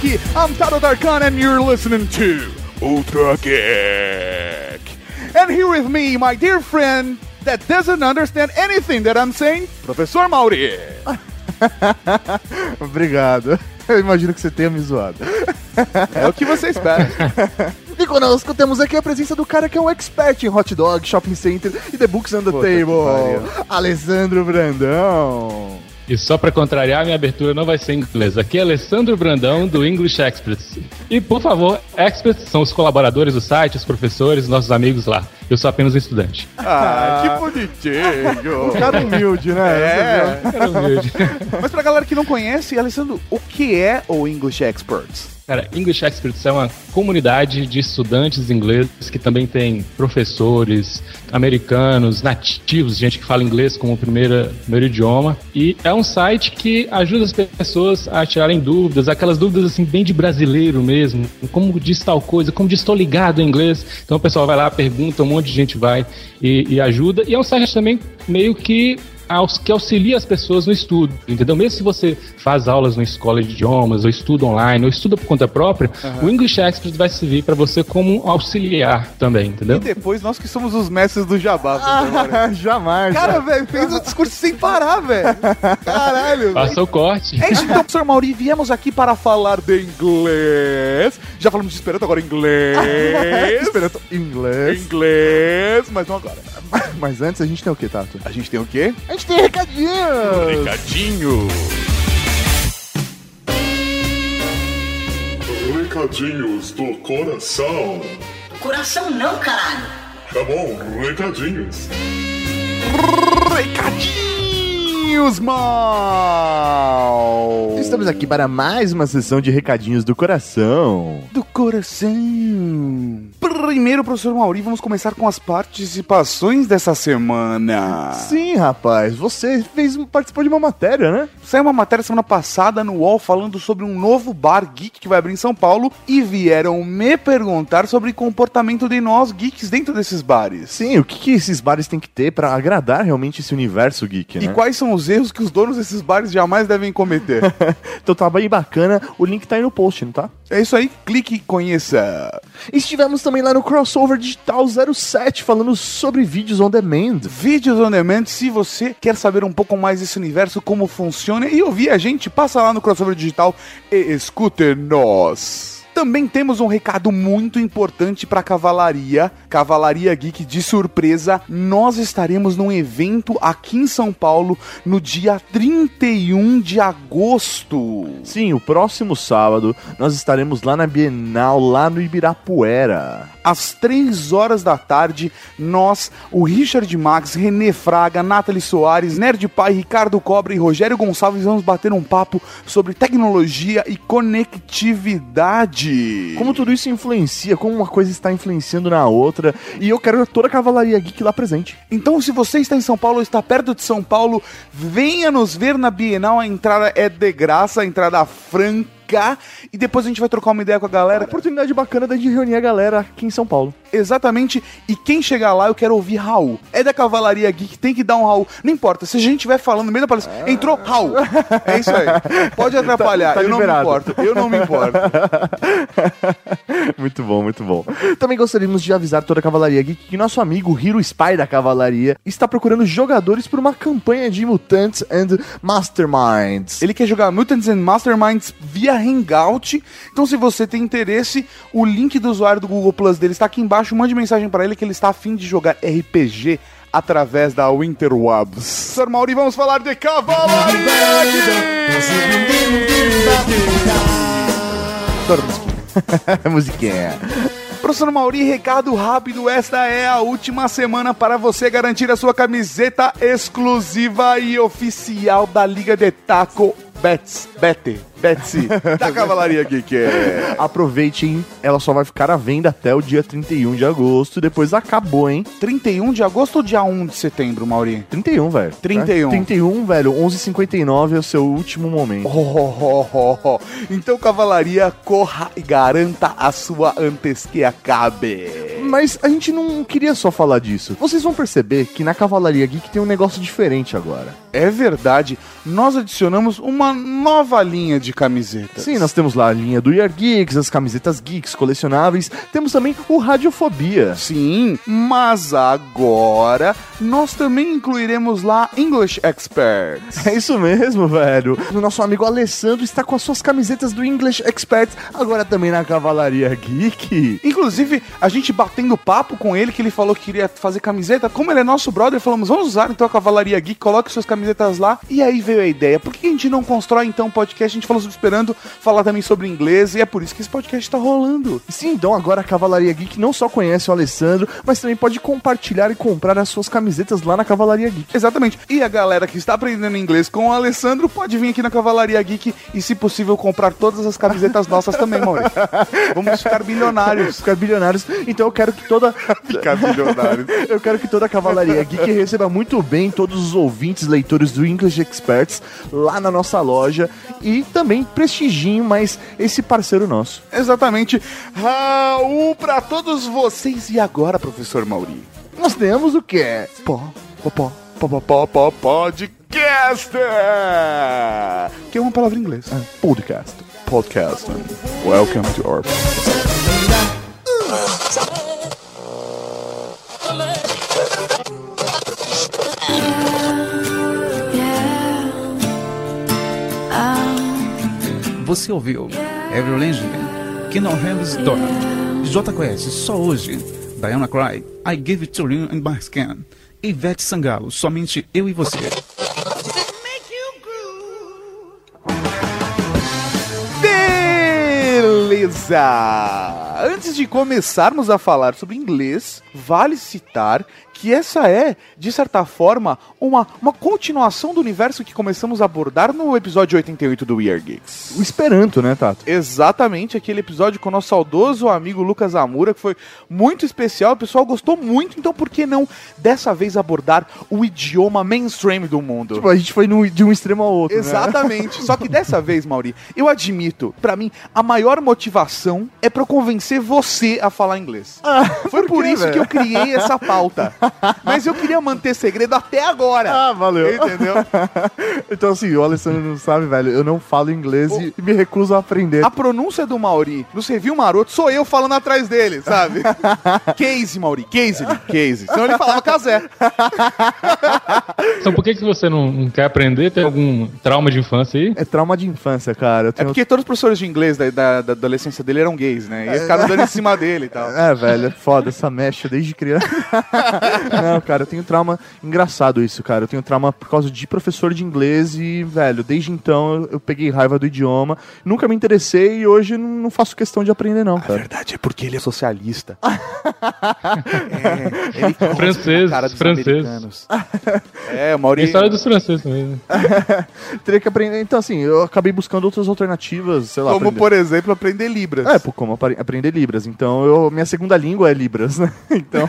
Geek. I'm Tato Darkan and you're listening to Ultra Geek. And here with me, my dear friend that doesn't understand anything that I'm saying, Professor Mauri. Obrigado. Eu imagino que você tenha me zoado. É o que você espera. E conosco temos aqui a presença do cara que é um expert em hot dog, shopping center e the books on the Puta table. Alessandro Brandão. E só pra contrariar, minha abertura não vai ser em inglês. Aqui é Alessandro Brandão, do English Experts. E, por favor, experts são os colaboradores do site, os professores, nossos amigos lá. Eu sou apenas um estudante. Ah, que bonitinho. Um cara humilde, né? É. Cara humilde. Mas pra galera que não conhece, Alessandro, o que é o English Experts? Cara, English Experts é uma comunidade de estudantes ingleses que também tem professores americanos, nativos, gente que fala inglês como primeira, primeiro idioma. E é um site que ajuda as pessoas a tirarem dúvidas, aquelas dúvidas assim, bem de brasileiro mesmo. Como diz tal coisa, como diz estou ligado em inglês. Então o pessoal vai lá, pergunta, um monte de gente vai e, e ajuda. E é um site também meio que que auxilia as pessoas no estudo, entendeu? Mesmo se você faz aulas na escola de idiomas, ou estuda online, ou estuda por conta própria, o English Expert vai servir para você como um auxiliar também, entendeu? E depois nós que somos os mestres do jabá. Ah, jamais. Cara, velho, fez o discurso sem parar, velho. Caralho. Faça o corte. É isso então, professor Mauri, viemos aqui para falar de inglês. Já falamos de Esperanto, agora inglês. Esperanto inglês. inglês, mas não agora. Mas antes a gente tem o que, Tato? A gente tem o quê? A gente tem recadinhos. Recadinho. Recadinhos do coração. Coração não, caralho. Tá bom, recadinhos. Recadinhos, mal. Estamos aqui para mais uma sessão de recadinhos do coração. do coração. Primeiro, professor Mauri, vamos começar com as participações dessa semana. Sim, rapaz, você fez participou de uma matéria, né? Saiu uma matéria semana passada no UOL falando sobre um novo bar geek que vai abrir em São Paulo e vieram me perguntar sobre o comportamento de nós geeks dentro desses bares. Sim, o que, que esses bares têm que ter para agradar realmente esse universo geek, né? E quais são os erros que os donos desses bares jamais devem cometer? então tá bem bacana, o link tá aí no post, não tá? é isso aí, clique e conheça. Estivemos também lá no Crossover Digital 07 falando sobre vídeos on demand. Vídeos on demand, se você quer saber um pouco mais desse universo, como funciona e ouvir a gente, passa lá no Crossover Digital e escute nós. Também temos um recado muito importante para Cavalaria, Cavalaria Geek de surpresa. Nós estaremos num evento aqui em São Paulo no dia 31 de agosto. Sim, o próximo sábado nós estaremos lá na Bienal, lá no Ibirapuera. Às 3 horas da tarde, nós, o Richard Max, René Fraga, Nathalie Soares, Nerd Pai, Ricardo Cobra e Rogério Gonçalves vamos bater um papo sobre tecnologia e conectividade. Como tudo isso influencia, como uma coisa está influenciando na outra. E eu quero toda a Cavalaria Geek lá presente. Então, se você está em São Paulo ou está perto de São Paulo, venha nos ver na Bienal. A entrada é de graça, a entrada franca. E depois a gente vai trocar uma ideia com a galera. uma oportunidade bacana da gente reunir a galera aqui em São Paulo. Exatamente. E quem chegar lá, eu quero ouvir Raul. É da Cavalaria Geek, tem que dar um Raul. Não importa, se a gente estiver falando no meio da palestra, entrou Raul. É isso aí. Pode atrapalhar, Tá- tá eu liberado. não me importo. Eu não me importo. muito bom, muito bom. Também gostaríamos de avisar toda a Cavalaria Geek que nosso amigo Hiro Spy da Cavalaria está procurando jogadores por uma campanha de Mutants and Masterminds. Ele quer jogar Mutants and Masterminds via Hangout. Então, se você tem interesse, o link do usuário do Google Plus dele está aqui embaixo. Mande mensagem para ele que ele está afim de jogar RPG através da Winterwebs. Sr. Mauri, vamos falar de Cavalaria musiquinha. Professor Mauri, recado rápido. Esta é a última semana para você garantir a sua camiseta exclusiva e oficial da Liga de Taco Bets. Bete. Betsy. da Cavalaria Geek. Aproveite, hein? Ela só vai ficar à venda até o dia 31 de agosto. Depois acabou, hein? 31 de agosto ou dia 1 de setembro, Mauri? 31, velho. 31. 31, velho. 11h59 é o seu último momento. Oh, oh, oh, oh. Então, Cavalaria, corra e garanta a sua antes que acabe. Mas a gente não queria só falar disso. Vocês vão perceber que na Cavalaria Geek tem um negócio diferente agora. É verdade, nós adicionamos uma nova linha de camisetas. Sim, nós temos lá a linha do Year Geeks, as camisetas geeks colecionáveis, temos também o Radiofobia. Sim, mas agora nós também incluiremos lá English Experts. É isso mesmo, velho. O nosso amigo Alessandro está com as suas camisetas do English Experts, agora também na Cavalaria Geek. Inclusive, a gente batendo papo com ele, que ele falou que queria fazer camiseta. Como ele é nosso brother, falamos, vamos usar então a Cavalaria Geek, coloque suas camisetas lá. E aí veio a ideia, por que a gente não constrói então podcast? A gente falou esperando falar também sobre inglês, e é por isso que esse podcast tá rolando. Sim, então agora a Cavalaria Geek não só conhece o Alessandro, mas também pode compartilhar e comprar as suas camisetas lá na Cavalaria Geek. Exatamente. E a galera que está aprendendo inglês com o Alessandro pode vir aqui na Cavalaria Geek e, se possível, comprar todas as camisetas nossas também, Maurício. Vamos ficar bilionários. Ficar bilionários. Então eu quero que toda. Ficar bilionários. eu quero que toda a Cavalaria Geek receba muito bem todos os ouvintes, leitores do English Experts lá na nossa loja e também prestigiem mais esse parceiro nosso. Exatamente. Raul para todos vocês. E agora, professor Mauri? Nós temos o quê? Pó, pó, pó, pó, pó, pó, pó, podcaster! Que é uma palavra em inglês. Ah, podcast. Podcast. Welcome to our Você ouviu Avril Lavigne, Kingdom Heaven's Door, J conhece só hoje, Diana Cry, I Give It To You in My Skin, Ivete Sangalo, somente eu e você. Beleza! Antes de começarmos a falar sobre inglês, vale citar que essa é, de certa forma, uma, uma continuação do universo que começamos a abordar no episódio 88 do We Are Geeks. O Esperanto, né, Tato? Exatamente, aquele episódio com o nosso saudoso amigo Lucas Amura, que foi muito especial, o pessoal gostou muito, então por que não dessa vez abordar o idioma mainstream do mundo? Tipo, a gente foi no- de um extremo ao outro. né? Exatamente. Só que dessa vez, Mauri, eu admito, pra mim, a maior motivação é pra eu convencer você a falar inglês. Foi por, quê, isso que eu criei essa pauta. Mas eu queria manter segredo até agora. Ah, valeu. Entendeu? Então, assim, o Alessandro não sabe, velho. Eu não falo inglês e me recuso a aprender. A pronúncia do Mauri no Serviu Maroto sou eu falando atrás dele, sabe? Case, Mauri. Case, case. Senão ele falava casé. Então por que, que você não, não quer aprender? Tem algum trauma de infância aí? É trauma de infância, cara. Eu É tenho... porque todos os professores de inglês da, da, da adolescência dele eram gays, né? E ficaram dando em cima dele e tal. É, velho, é foda essa mecha desde criança. não, cara, eu tenho trauma. Engraçado isso, cara. Eu tenho trauma por causa de professor de inglês e, velho, desde então eu, peguei raiva do idioma. Nunca me interessei e hoje não, não faço questão de aprender, não, A cara. verdade é porque ele é socialista. é, ele na cara dos americanos. É, o Tem Mauri... história dos franceses também. né? Teria que aprender. Então, assim, eu acabei buscando outras alternativas, sei lá. Como, aprender- por exemplo, aprender Libras. É, pô, como apare- aprender Libras. Então, eu, minha segunda língua é Libras, né? Então.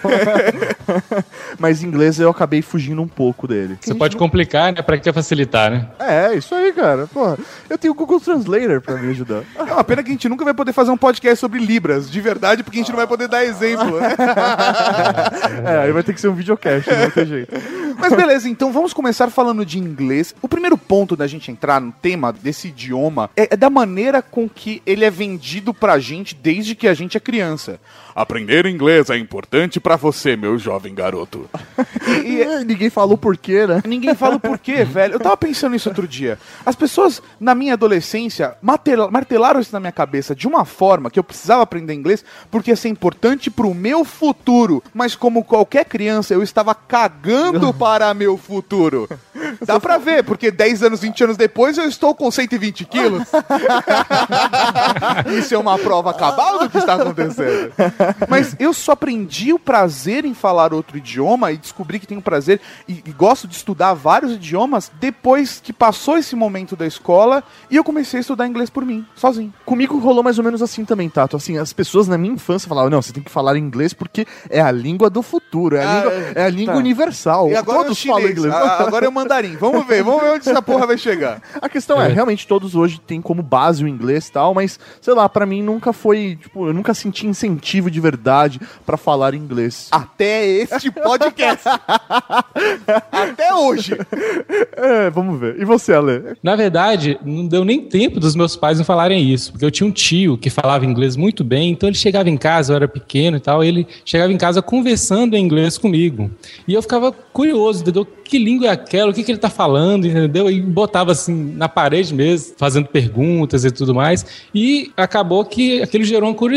Mas inglês eu acabei fugindo um pouco dele. Você pode complicar, né? Pra que facilitar, né? É, isso aí, cara. Pô, eu tenho o Google Translator pra me ajudar. É uma pena que a gente nunca vai poder fazer um podcast sobre Libras, de verdade, porque a gente não vai poder dar exemplo, né? É, aí vai ter que ser um videocast, não vai ter jeito. Mas beleza, então vamos começar falando de inglês. O primeiro ponto da gente entrar no tema desse idioma é, é da maneira com que ele é vendido pra gente desde que a gente é criança. Aprender inglês é importante pra você, meu jovem garoto. E, e- Ninguém falou por quê, né? Ninguém fala o porquê, velho. Eu tava pensando nisso outro dia. As pessoas, na minha adolescência, martel- martelaram isso na minha cabeça de uma forma que eu precisava aprender inglês porque ia ser importante pro meu futuro. Mas como qualquer criança, eu estava cagando para meu futuro. Dá pra ver, porque 10 anos, 20 anos depois, eu estou com 120 quilos. Isso é uma prova cabal do que está acontecendo. Mas eu só aprendi o prazer em falar outro idioma e descobri que tenho prazer e, e gosto de estudar vários idiomas depois que passou esse momento da escola e eu comecei a estudar inglês por mim, sozinho. Comigo rolou mais ou menos assim também, Tato. Assim, as pessoas na minha infância falavam, não, você tem que falar inglês porque é a língua do futuro, é a, Ah, língua, é a língua tá. universal. E agora Todos chinês. falam inglês. A- Agora é o mandarim. Vamos ver, vamos ver onde essa porra vai chegar. A questão é, É. realmente todos hoje têm como base o inglês e tal, mas, sei lá, pra mim nunca foi, tipo, eu nunca senti incentivo de verdade pra falar inglês. Até este podcast. Até hoje. É, vamos ver. E você, Ale? Na verdade, não deu nem tempo dos meus pais não falarem isso, porque eu tinha um tio que falava inglês muito bem, então ele chegava em casa, eu era pequeno e tal, ele chegava em casa conversando em inglês comigo. E eu ficava curioso, entendeu? Que língua é aquela? O que, que ele tá falando, entendeu? E botava assim na parede mesmo, fazendo perguntas e tudo mais. E acabou que aquilo gerou uma curiosidade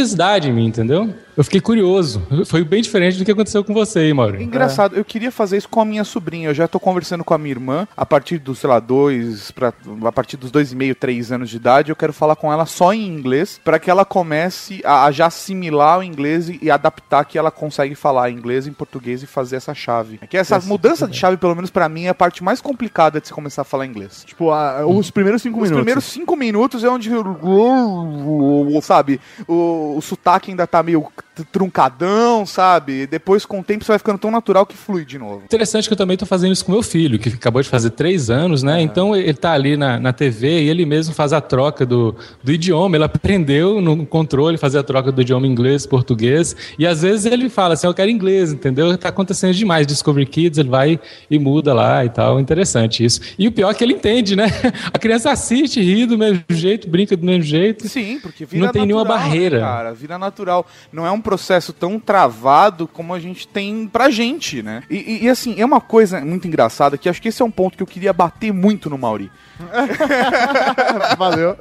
em mim, entendeu? Eu fiquei curioso. Foi bem diferente do que aconteceu com você, hein, Mauro. Engraçado, eu queria fazer isso com a minha sobrinha. Eu já tô conversando com a minha irmã a partir dos, sei lá, dois, pra, a partir dos dois e meio, três anos de idade. Eu quero falar com ela só em inglês, pra que ela comece a, a já assimilar o inglês e, e adaptar que ela consegue falar inglês em português e fazer essa chave. É Que essa mudança de chave, pelo menos pra mim, é a parte mais complicada de se começar a falar inglês. Tipo, a- os primeiros cinco Os minutos. primeiros cinco minutos é onde, sabe, o, o sotaque ainda tá meio truncadão, sabe? Depois, com o tempo, você vai ficando tão natural que flui de novo. Interessante que eu também tô fazendo isso com meu filho, que acabou de fazer três anos, né? Então ele tá ali na, na TV e ele mesmo faz a troca do, do idioma. Ele aprendeu no controle fazer a troca do idioma inglês, português. E às vezes ele fala assim: Eu quero inglês, entendeu? Tá acontecendo demais. Discovery Kids, ele vai e muda lá e tal. Interessante isso. E o pior é que ele entende, né? A criança assiste, ri do mesmo jeito, brinca do mesmo jeito. Sim, porque vira Não tem nenhuma natural, né, barreira. cara, vira natural. Não é um processo tão travado como a gente tem pra gente, né? E, e- e, assim, é uma coisa muito engraçada que acho que esse é um ponto que eu queria bater muito no Mauri. Valeu.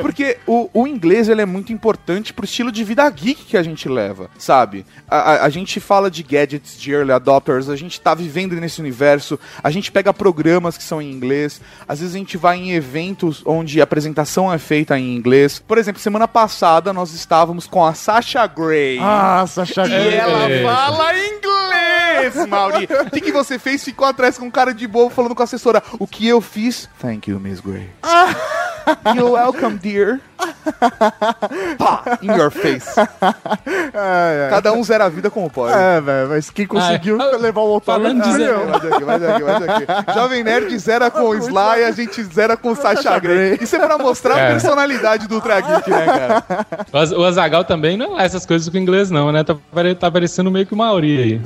Porque o, o inglês ele é muito importante pro estilo de vida geek que a gente leva, sabe? A, a- a gente fala de gadgets, de early adopters, a gente tá vivendo nesse universo, a gente pega programas que são em inglês, às vezes a gente vai em eventos onde a apresentação é feita em inglês. Por exemplo, semana passada nós estávamos com a Sasha Grey. Ah, Sasha E Grey. ela É. fala inglês, Mauri. O que, que você fez? Ficou atrás com um cara de bobo falando com a assessora. O que eu fiz? Thank you, Miss Gray. You're welcome, dear. Pá, in your face. É, é. Cada um zera a vida como pode. É, velho, mas quem conseguiu Ah, levar o autógrafo falando de fui zero. eu. Mas aqui, mas aqui, mas aqui. Jovem Nerd zera com o Sly e a gente zera com o Sasha Grey. Isso é pra mostrar a É. personalidade do Ultra Geek, né, cara? O Az- O Azagal também não é essas coisas com inglês, não, né? Tá, tá parecendo meio que uma Mauri aí.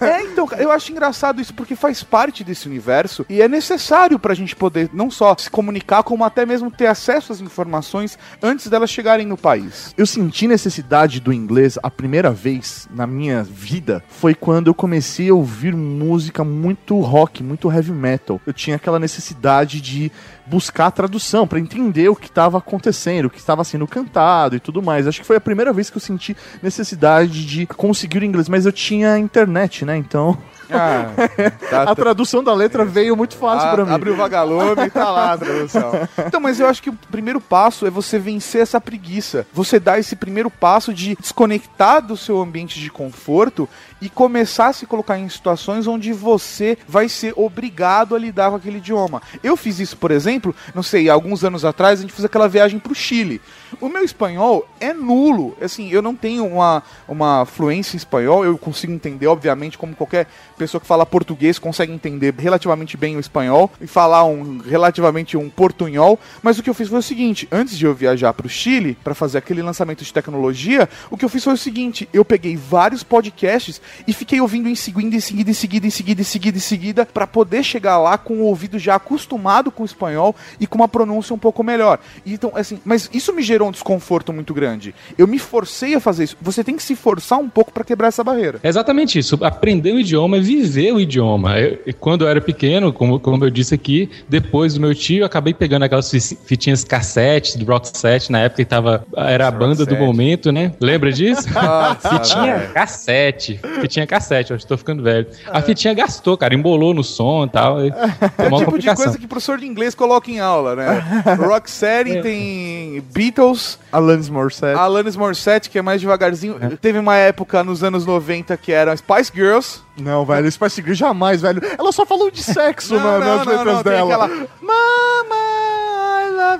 É, então, eu acho engraçado isso porque faz parte desse universo e é necessário pra gente poder não só se comunicar, como até mesmo ter acesso às informações antes delas chegarem no país. Eu senti necessidade do inglês a primeira vez na minha vida foi quando eu comecei a ouvir música muito rock, muito heavy metal. Eu tinha aquela necessidade de buscar tradução pra entender o que estava acontecendo, o que estava sendo cantado e tudo mais. Acho que foi a primeira vez que eu senti necessidade de conseguir o inglês, mas eu tinha internet, né? Então Ah, tá, a tradução da letra veio muito fácil Ah, pra mim. Abre o vagalume e tá lá a tradução. Então, mas eu acho que o primeiro passo é você vencer essa preguiça. Você dar esse primeiro passo de desconectar do seu ambiente de conforto e começar a se colocar em situações onde você vai ser obrigado a lidar com aquele idioma. Eu fiz isso, por exemplo, não sei, alguns anos atrás a gente fez aquela viagem pro Chile. O meu espanhol é nulo. Assim, eu não tenho uma, uma fluência em espanhol, eu consigo entender, obviamente, como qualquer pessoa que fala português consegue entender relativamente bem o espanhol e falar um relativamente um portunhol, mas o que eu fiz foi o seguinte, antes de eu viajar pro Chile para fazer aquele lançamento de tecnologia, o que eu fiz foi o seguinte, eu peguei vários podcasts e fiquei ouvindo em seguida, em seguida, em seguida, em seguida, em seguida, em seguida, para poder chegar lá com o ouvido já acostumado com o espanhol e com uma pronúncia um pouco melhor. Então, assim, mas isso me gerou um desconforto muito grande. Eu me forcei a fazer isso. Você tem que se forçar um pouco para quebrar essa barreira. É exatamente isso. Aprender o idioma é viver o idioma. Eu- e quando eu era pequeno, como, como eu disse aqui, depois do meu tio, eu acabei pegando aquelas fi- fitinhas cassete do Rock Set, na época que tava, era a banda do momento, né? Lembra disso? Nossa, Fitinha velho. cassete. Fitinha cassete, eu estou ficando velho. A fitinha gastou, cara, embolou no som e tal. E É tem o uma tipo de coisa que professor de inglês coloca em aula, né? Rocksteady tem Beatles, Alanis Morissette. Alanis Morissette, que é mais devagarzinho. Teve uma época nos anos 90 que era Spice Girls. Não, velho, Spice Girls jamais, velho. Ela só falou de sexo na- nas letras tem dela. aquela Mama,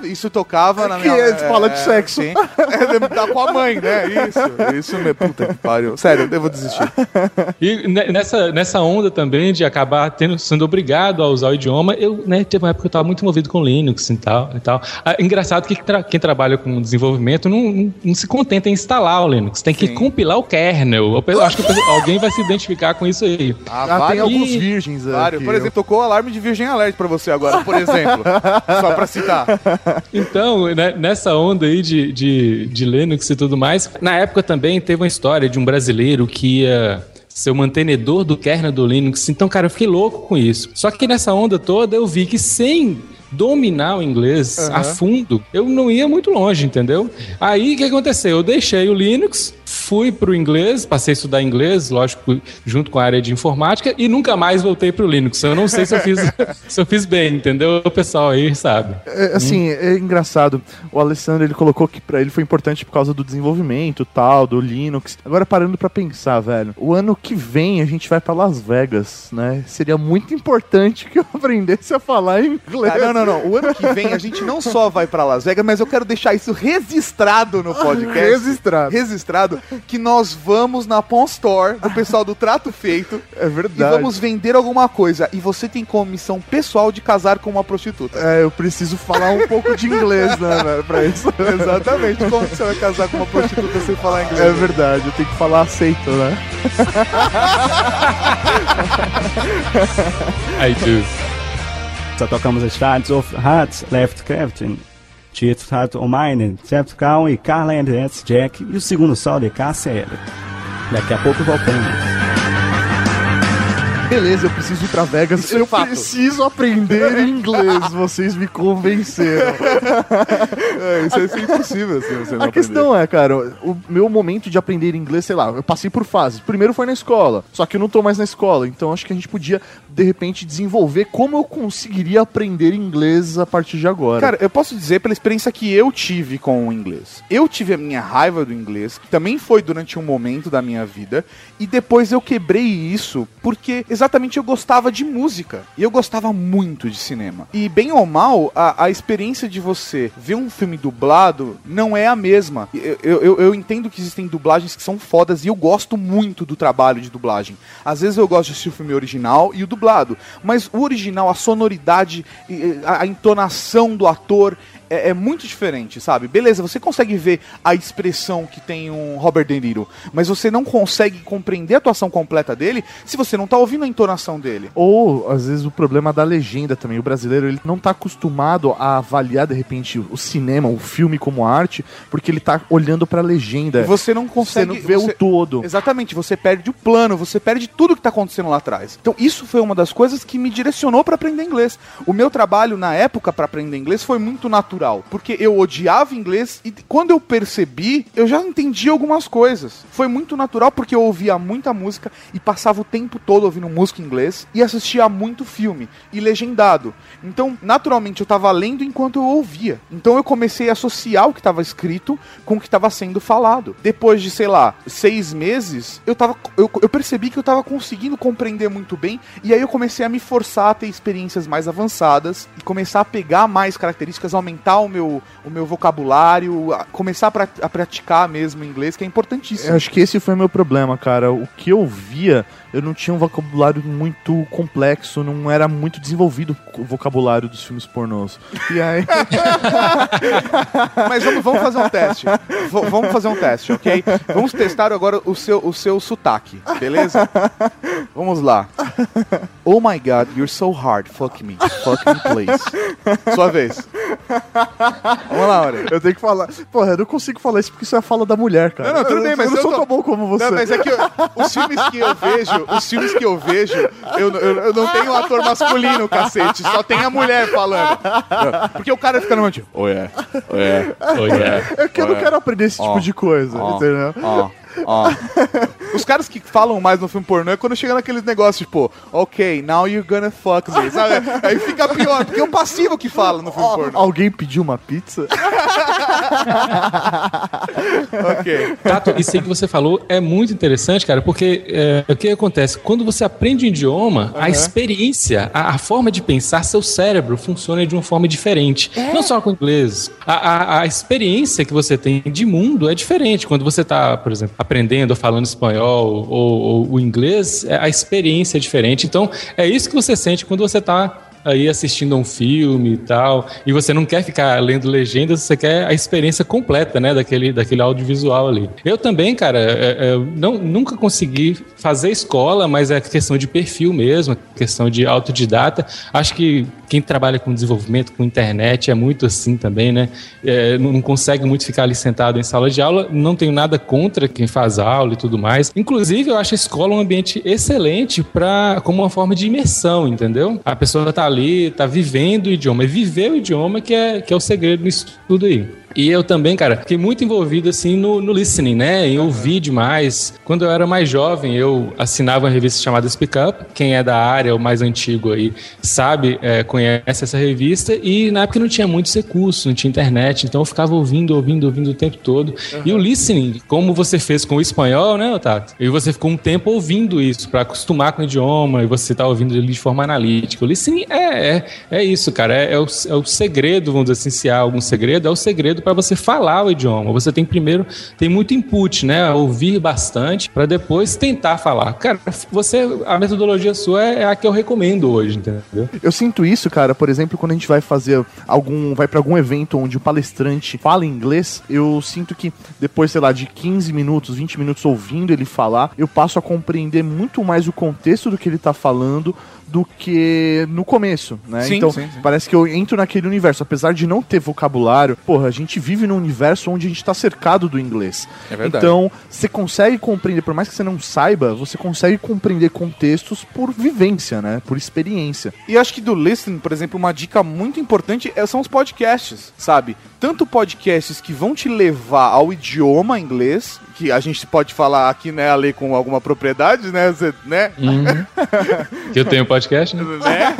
Isso tocava na Que minha... é, fala de sexo. sim. É, tá com a mãe, né? Isso, isso mesmo. Puta que pariu. Sério, eu devo desistir. E ne- nessa, nessa onda também de acabar tendo, sendo obrigado a usar o idioma, eu, né, teve uma época que eu estava muito envolvido com Linux e tal. E tal. Ah, engraçado que tra- quem trabalha com desenvolvimento não, não, não se contenta em instalar o Linux, tem que Sim. compilar o kernel. Eu acho que alguém vai se identificar com isso aí. Ah, Ah, tem vários. alguns E- virgens vários. aqui. Por exemplo, tocou o alarme de Virgem Alert pra você agora, por exemplo. Só pra citar. Então, né, nessa onda aí de, de, de Linux e tudo mais, na época também teve uma história de um brasileiro que ia ser o mantenedor do kernel do Linux. Então, cara, eu fiquei louco com isso. Só que nessa onda toda eu vi que sem dominar o inglês a fundo, eu não ia muito longe, entendeu? Aí o que aconteceu? Eu deixei o Linux, fui pro inglês, passei a estudar inglês, lógico, junto com a área de informática, e nunca mais voltei pro Linux. Eu não sei se eu fiz, se eu fiz bem, entendeu? O pessoal aí sabe. É, assim, é engraçado. O Alessandro ele colocou que pra ele foi importante por causa do desenvolvimento tal, do Linux. Agora parando pra pensar, velho. O ano que vem a gente vai pra Las Vegas, né? Seria muito importante que eu aprendesse a falar inglês. Ah, não, não, não. O ano que vem a gente não só vai pra Las Vegas, mas eu quero deixar isso registrado no podcast. Registrado. Registrado que nós vamos na Pawn Store do pessoal do Trato Feito É e verdade. vamos vender alguma coisa. E você tem como missão pessoal de casar com uma prostituta. É, eu preciso falar um pouco de inglês, né, velho, pra isso. Exatamente. Como que você vai casar com uma prostituta sem falar inglês? É verdade, eu tenho que falar aceito, né? I do. Só tocamos as tardes of Hearts, Left Crafting, Tito Tato O'Mine, Jeff Cown e Carla Andreas Jack e o segundo sol de KCL. Daqui a pouco voltamos. Beleza, eu preciso ir pra Vegas. Isso é eu fato. preciso aprender inglês. Vocês me convenceram. É, isso é impossível se você não A questão é, cara, o meu momento de aprender inglês, sei lá, eu passei por fases. Primeiro foi na escola, só que eu não tô mais na escola, então acho que a gente podia, de repente, desenvolver como eu conseguiria aprender inglês a partir de agora. Cara, eu posso dizer pela experiência que eu tive com o inglês. Eu tive a minha raiva do inglês, que também foi durante um momento da minha vida, e depois eu quebrei isso porque exatamente eu gostava de música. E eu gostava muito de cinema. E bem ou mal, a, a experiência de você ver um filme dublado não é a mesma. Eu, eu, eu- entendo que existem dublagens que são fodas e eu gosto muito do trabalho de dublagem. Às vezes eu gosto de assistir o filme original e o dublado, mas o original, a sonoridade, a entonação do ator é, é muito diferente, sabe? Beleza, você consegue ver a expressão que tem um Robert De Niro, mas você não consegue compreender a atuação completa dele se você não tá ouvindo a entonação dele. Ou, às vezes, o problema da legenda também. O brasileiro, ele não tá acostumado a avaliar, de repente, o cinema, o filme como arte, porque ele tá olhando pra legenda. E você não Você consegue não vê você- o todo. Exatamente, você perde o plano, você perde tudo que tá acontecendo lá atrás. Então, isso foi uma das coisas que me direcionou pra aprender inglês. O meu trabalho na época pra aprender inglês foi muito natural, porque eu odiava inglês e quando eu percebi, eu já entendi algumas coisas. Foi muito natural porque eu ouvia muita música e passava o tempo todo ouvindo música em inglês e assistia muito filme e legendado. Então, naturalmente, eu tava lendo enquanto eu ouvia. Então, eu comecei a associar o que estava escrito com o que estava sendo falado. Depois de, sei lá, seis meses, eu, tava, eu, eu percebi que eu tava conseguindo compreender muito bem. E aí eu comecei a me forçar a ter experiências mais avançadas e começar a pegar mais características, aumentar o meu, o meu vocabulário, a- começar a, pra- a praticar mesmo inglês, que é importantíssimo. Eu acho que esse foi o meu problema, cara. O que eu via, eu não tinha um vocabulário muito complexo, não era muito desenvolvido o vocabulário dos filmes pornôs. E aí. Mas vamos, vamos fazer um teste. V- vamos fazer um teste, ok? Vamos testar agora o seu, o seu sotaque, beleza? Vamos lá. Oh my god, you're so hard. Fuck me. Fuck me, please. Sua vez. Vamos lá, Aurea. Eu tenho que falar. Porra, eu não consigo falar isso porque isso é a fala da mulher, cara. Não, não, tudo eu, bem, mas eu não eu sou tô- tão bom como você. Não, mas é que eu- os filmes que eu vejo, os filmes que eu vejo, eu, eu, eu não tenho ator masculino, cacete, só tem a mulher falando. Porque o cara fica no tipo, oh yeah, oh yeah, Oh, yeah. É que eu não quero aprender esse tipo Ó, de coisa, ó. entendeu? Ó, ó. Os caras que falam mais no filme pornô é quando chega naqueles negócios, tipo, ok, now you're gonna fuck me, sabe? Aí fica pior, porque é o passivo que fala no filme pornô. Alguém pediu uma pizza? ok. Tato, isso aí que você falou é muito interessante, cara, porque é, o que acontece? Quando você aprende um idioma, a experiência, a, a forma de pensar, seu cérebro funciona de uma forma diferente. Não só com o inglês. A, a, a experiência que você tem de mundo é diferente. Quando você está, por exemplo, aprendendo ou falando espanhol ou, ou o inglês, é- a experiência é diferente. Então, é isso que você sente quando você está aí assistindo a um filme e tal, e você não quer ficar lendo legendas, você quer a experiência completa, né, daquele, daquele audiovisual ali. Eu também, cara, é, é, não, nunca consegui fazer escola, mas é questão de perfil mesmo, questão de autodidata. Acho que quem trabalha com desenvolvimento, com internet, é muito assim também, né? É, não consegue muito ficar ali sentado em sala de aula. Não tenho nada contra quem faz aula e tudo mais. Inclusive, eu acho a escola um ambiente excelente para como uma forma de imersão, entendeu? A pessoa tá ali, tá vivendo o idioma. E viver o idioma que é, que é o segredo disso tudo aí. E eu também, cara, fiquei muito envolvido assim no, no listening, né? Em ouvir demais. Quando eu era mais jovem, eu assinava uma revista chamada Speak Up. Quem é da área, o mais antigo aí, sabe, é, conhece essa revista. E na época não tinha muitos recursos, não tinha internet, então eu ficava ouvindo, ouvindo, ouvindo o tempo todo. E o listening, como você fez com o espanhol, né, Otávio? E você ficou um tempo ouvindo isso, para acostumar com o idioma, e você tá ouvindo ele de forma analítica. O listening é, é, é isso, cara. É, é o, é o segredo, vamos dizer assim, se há algum segredo, é o segredo para você falar o idioma. Você tem primeiro, tem muito input, né? Ouvir bastante para depois tentar falar. Cara, você, a metodologia sua é a que eu recomendo hoje, entendeu? Eu sinto isso, cara, por exemplo, quando a gente vai fazer algum. vai pra algum evento onde o palestrante fala inglês, eu sinto que depois, sei lá, de 15 minutos, 20 minutos ouvindo ele falar, eu passo a compreender muito mais o contexto do que ele tá falando do que no começo, né? Sim, então, sim, sim. parece que eu entro naquele universo, apesar de não ter vocabulário, porra, a gente vive num universo onde a gente tá cercado do inglês. É verdade. Então, você consegue compreender, por mais que você não saiba, você consegue compreender contextos por vivência, né? Por experiência. E acho que do listening, por exemplo, uma dica muito importante é- são os podcasts, sabe? Tanto podcasts que vão te levar ao idioma inglês, que a gente pode falar aqui, né, a ler com alguma propriedade, né? Você- né? Que eu tenho podcast, né? né?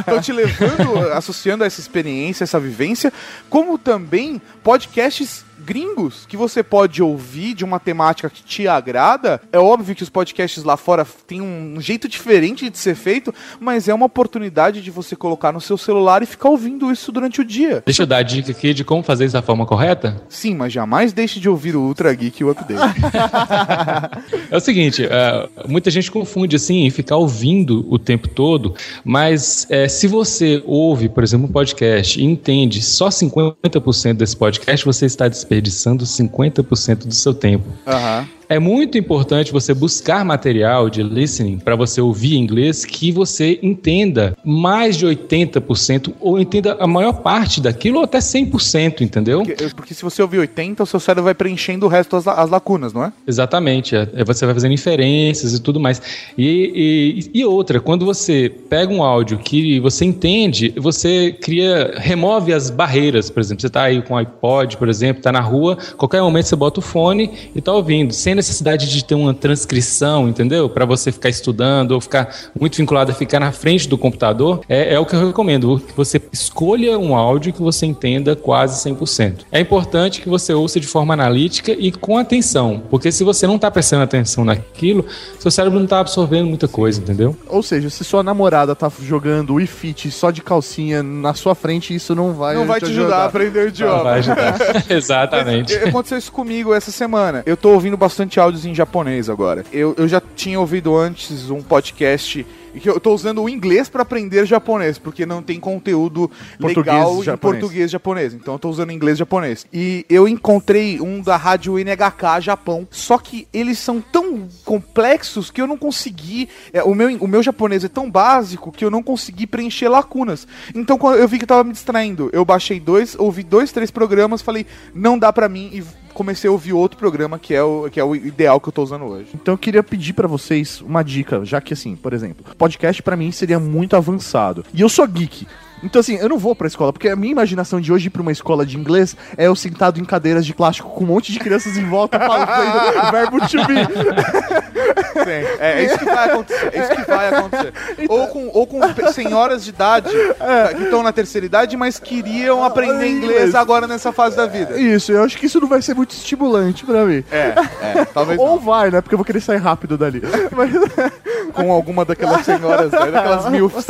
Estão te levando, associando a essa experiência, essa vivência, como também podcasts gringos que você pode ouvir de uma temática que te agrada. É óbvio que os podcasts lá fora têm um jeito diferente de ser feito, mas é uma oportunidade de você colocar no seu celular e ficar ouvindo isso durante o dia. Deixa eu dar a dica aqui de como fazer isso da forma correta. Sim, mas jamais deixe de ouvir o Ultra Geek e o Update. É o seguinte, é, muita gente confunde assim em ficar ouvindo o tempo todo, mas é, se você ouve, por exemplo, um podcast e entende só 50% desse podcast, você está desperdiçando 50% do seu tempo. Aham. É muito importante você buscar material de listening para você ouvir inglês que você entenda mais de 80% ou entenda a maior parte daquilo ou até 100%, entendeu? Porque, porque se você ouvir 80, o seu cérebro vai preenchendo o resto das as lacunas, não é? Exatamente, é, é, você vai fazendo inferências e tudo mais. E, e, e outra, quando você pega um áudio que você entende, você cria, remove as barreiras, por exemplo, você está aí com o iPod, por exemplo, está na rua, qualquer momento você bota o fone e está ouvindo, sem necessidade de ter uma transcrição, entendeu? Para você ficar estudando ou ficar muito vinculado a ficar na frente do computador, é, é o que eu recomendo, que você escolha um áudio que você entenda quase 100%. É importante que você ouça de forma analítica e com atenção, porque se você não está prestando atenção naquilo, seu cérebro não está absorvendo muita coisa, entendeu? Ou seja, se sua namorada tá jogando Wii Fit só de calcinha na sua frente, isso não vai não vai te ajudar, a aprender o idioma. Vai ajudar. Exatamente. Mas, Aconteceu isso comigo essa semana. Eu tô ouvindo bastante áudios em japonês agora. Eu, eu já tinha ouvido antes um podcast e que eu tô usando o inglês pra aprender japonês, porque não tem conteúdo Português legal em japonês. português japonês. Então eu tô usando inglês japonês. E eu encontrei um da rádio NHK Japão. Só que eles são tão complexos que eu não consegui. é, o, meu, o meu japonês é tão básico que eu não consegui preencher lacunas. Então quando eu vi que eu tava me distraindo, eu baixei dois, ouvi dois, três programas, falei, não dá pra mim e comecei a ouvir outro programa que é o, que é o ideal que eu tô usando hoje. Então eu queria pedir pra vocês uma dica, já que assim, por exemplo, podcast pra mim seria muito avançado. E eu sou geek. Então, assim, eu não vou pra escola, porque a minha imaginação de hoje ir pra uma escola de inglês é eu sentado em cadeiras de plástico com um monte de crianças em volta falando verbo to be. Sim, é, é isso que vai acontecer. É isso que vai acontecer. Ou com, ou com senhoras de idade tá, que estão na terceira idade, mas queriam aprender inglês agora nessa fase da vida. Isso, eu acho que isso não vai ser muito estimulante pra mim. É, é, talvez Ou vai, né? Porque eu vou querer sair rápido dali. Mas, com alguma daquelas senhoras, né, daquelas milfs.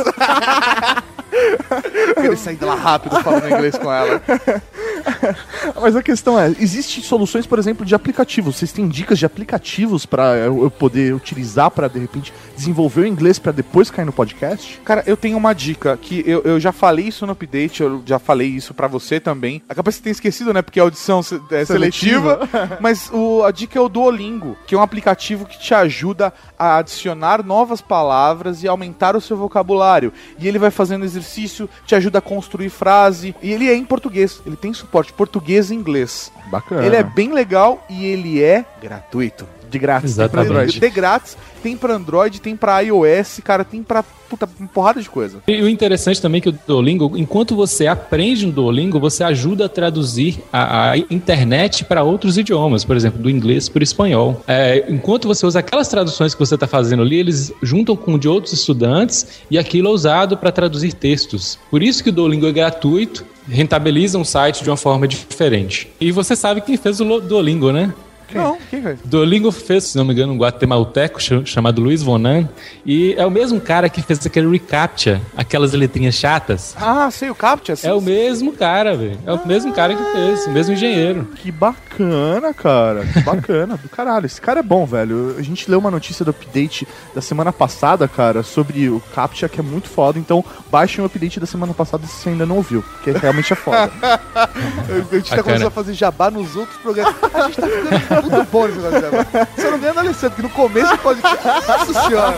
Querer sair de lá rápido falando inglês com ela. mas a questão é, existem soluções, por exemplo, de aplicativos. Vocês têm dicas de aplicativos pra eu poder utilizar pra, de repente, desenvolver o inglês pra depois cair no podcast? Cara, eu tenho uma dica que eu, eu já falei isso no update, eu já falei isso pra você também. Que você tenha esquecido, né? Porque a audição é seletiva. mas o, a dica é o Duolingo, que é um aplicativo que te ajuda a adicionar novas palavras e aumentar o seu vocabulário. E ele vai fazendo exercício, te ajuda a construir frase. E ele é em português. Ele tem suporte português e inglês. Bacana. Ele é bem legal e ele é gratuito. De grátis. Exatamente. De grátis, tem pra Android, tem pra iOS, cara, tem pra puta, porrada de coisa. E o interessante também é que o Duolingo, enquanto você aprende no Duolingo, você ajuda a traduzir a, a internet para outros idiomas, por exemplo, do inglês para o espanhol. É, enquanto você usa aquelas traduções que você está fazendo ali, eles juntam com de outros estudantes e aquilo é usado para traduzir textos. Por isso que o Duolingo é gratuito, rentabiliza um site de uma forma diferente. E você sabe quem fez o Duolingo, né? Não, quem fez? Duolingo fez, se não me engano, um guatemalteco ch- chamado Luiz Vonan. E é o mesmo cara que fez aquele reCAPTCHA, aquelas letrinhas chatas. Ah, sei, o Captcha. sim, É o sim. mesmo cara, velho. É o mesmo cara que fez, o mesmo engenheiro. Que bacana, cara. Que bacana. Do caralho. Esse cara é bom, velho. A gente leu uma notícia do update da semana passada, cara, sobre o CAPTCHA, que é muito foda. Então, baixem o update da semana passada se você ainda não ouviu, porque realmente é foda. A gente tá Bacana. começando a fazer jabá nos outros programas. A gente tá ficando muito bom nesse negócio de jabá. Se eu não engano, Alessandro, que no começo podcast. Nossa senhora.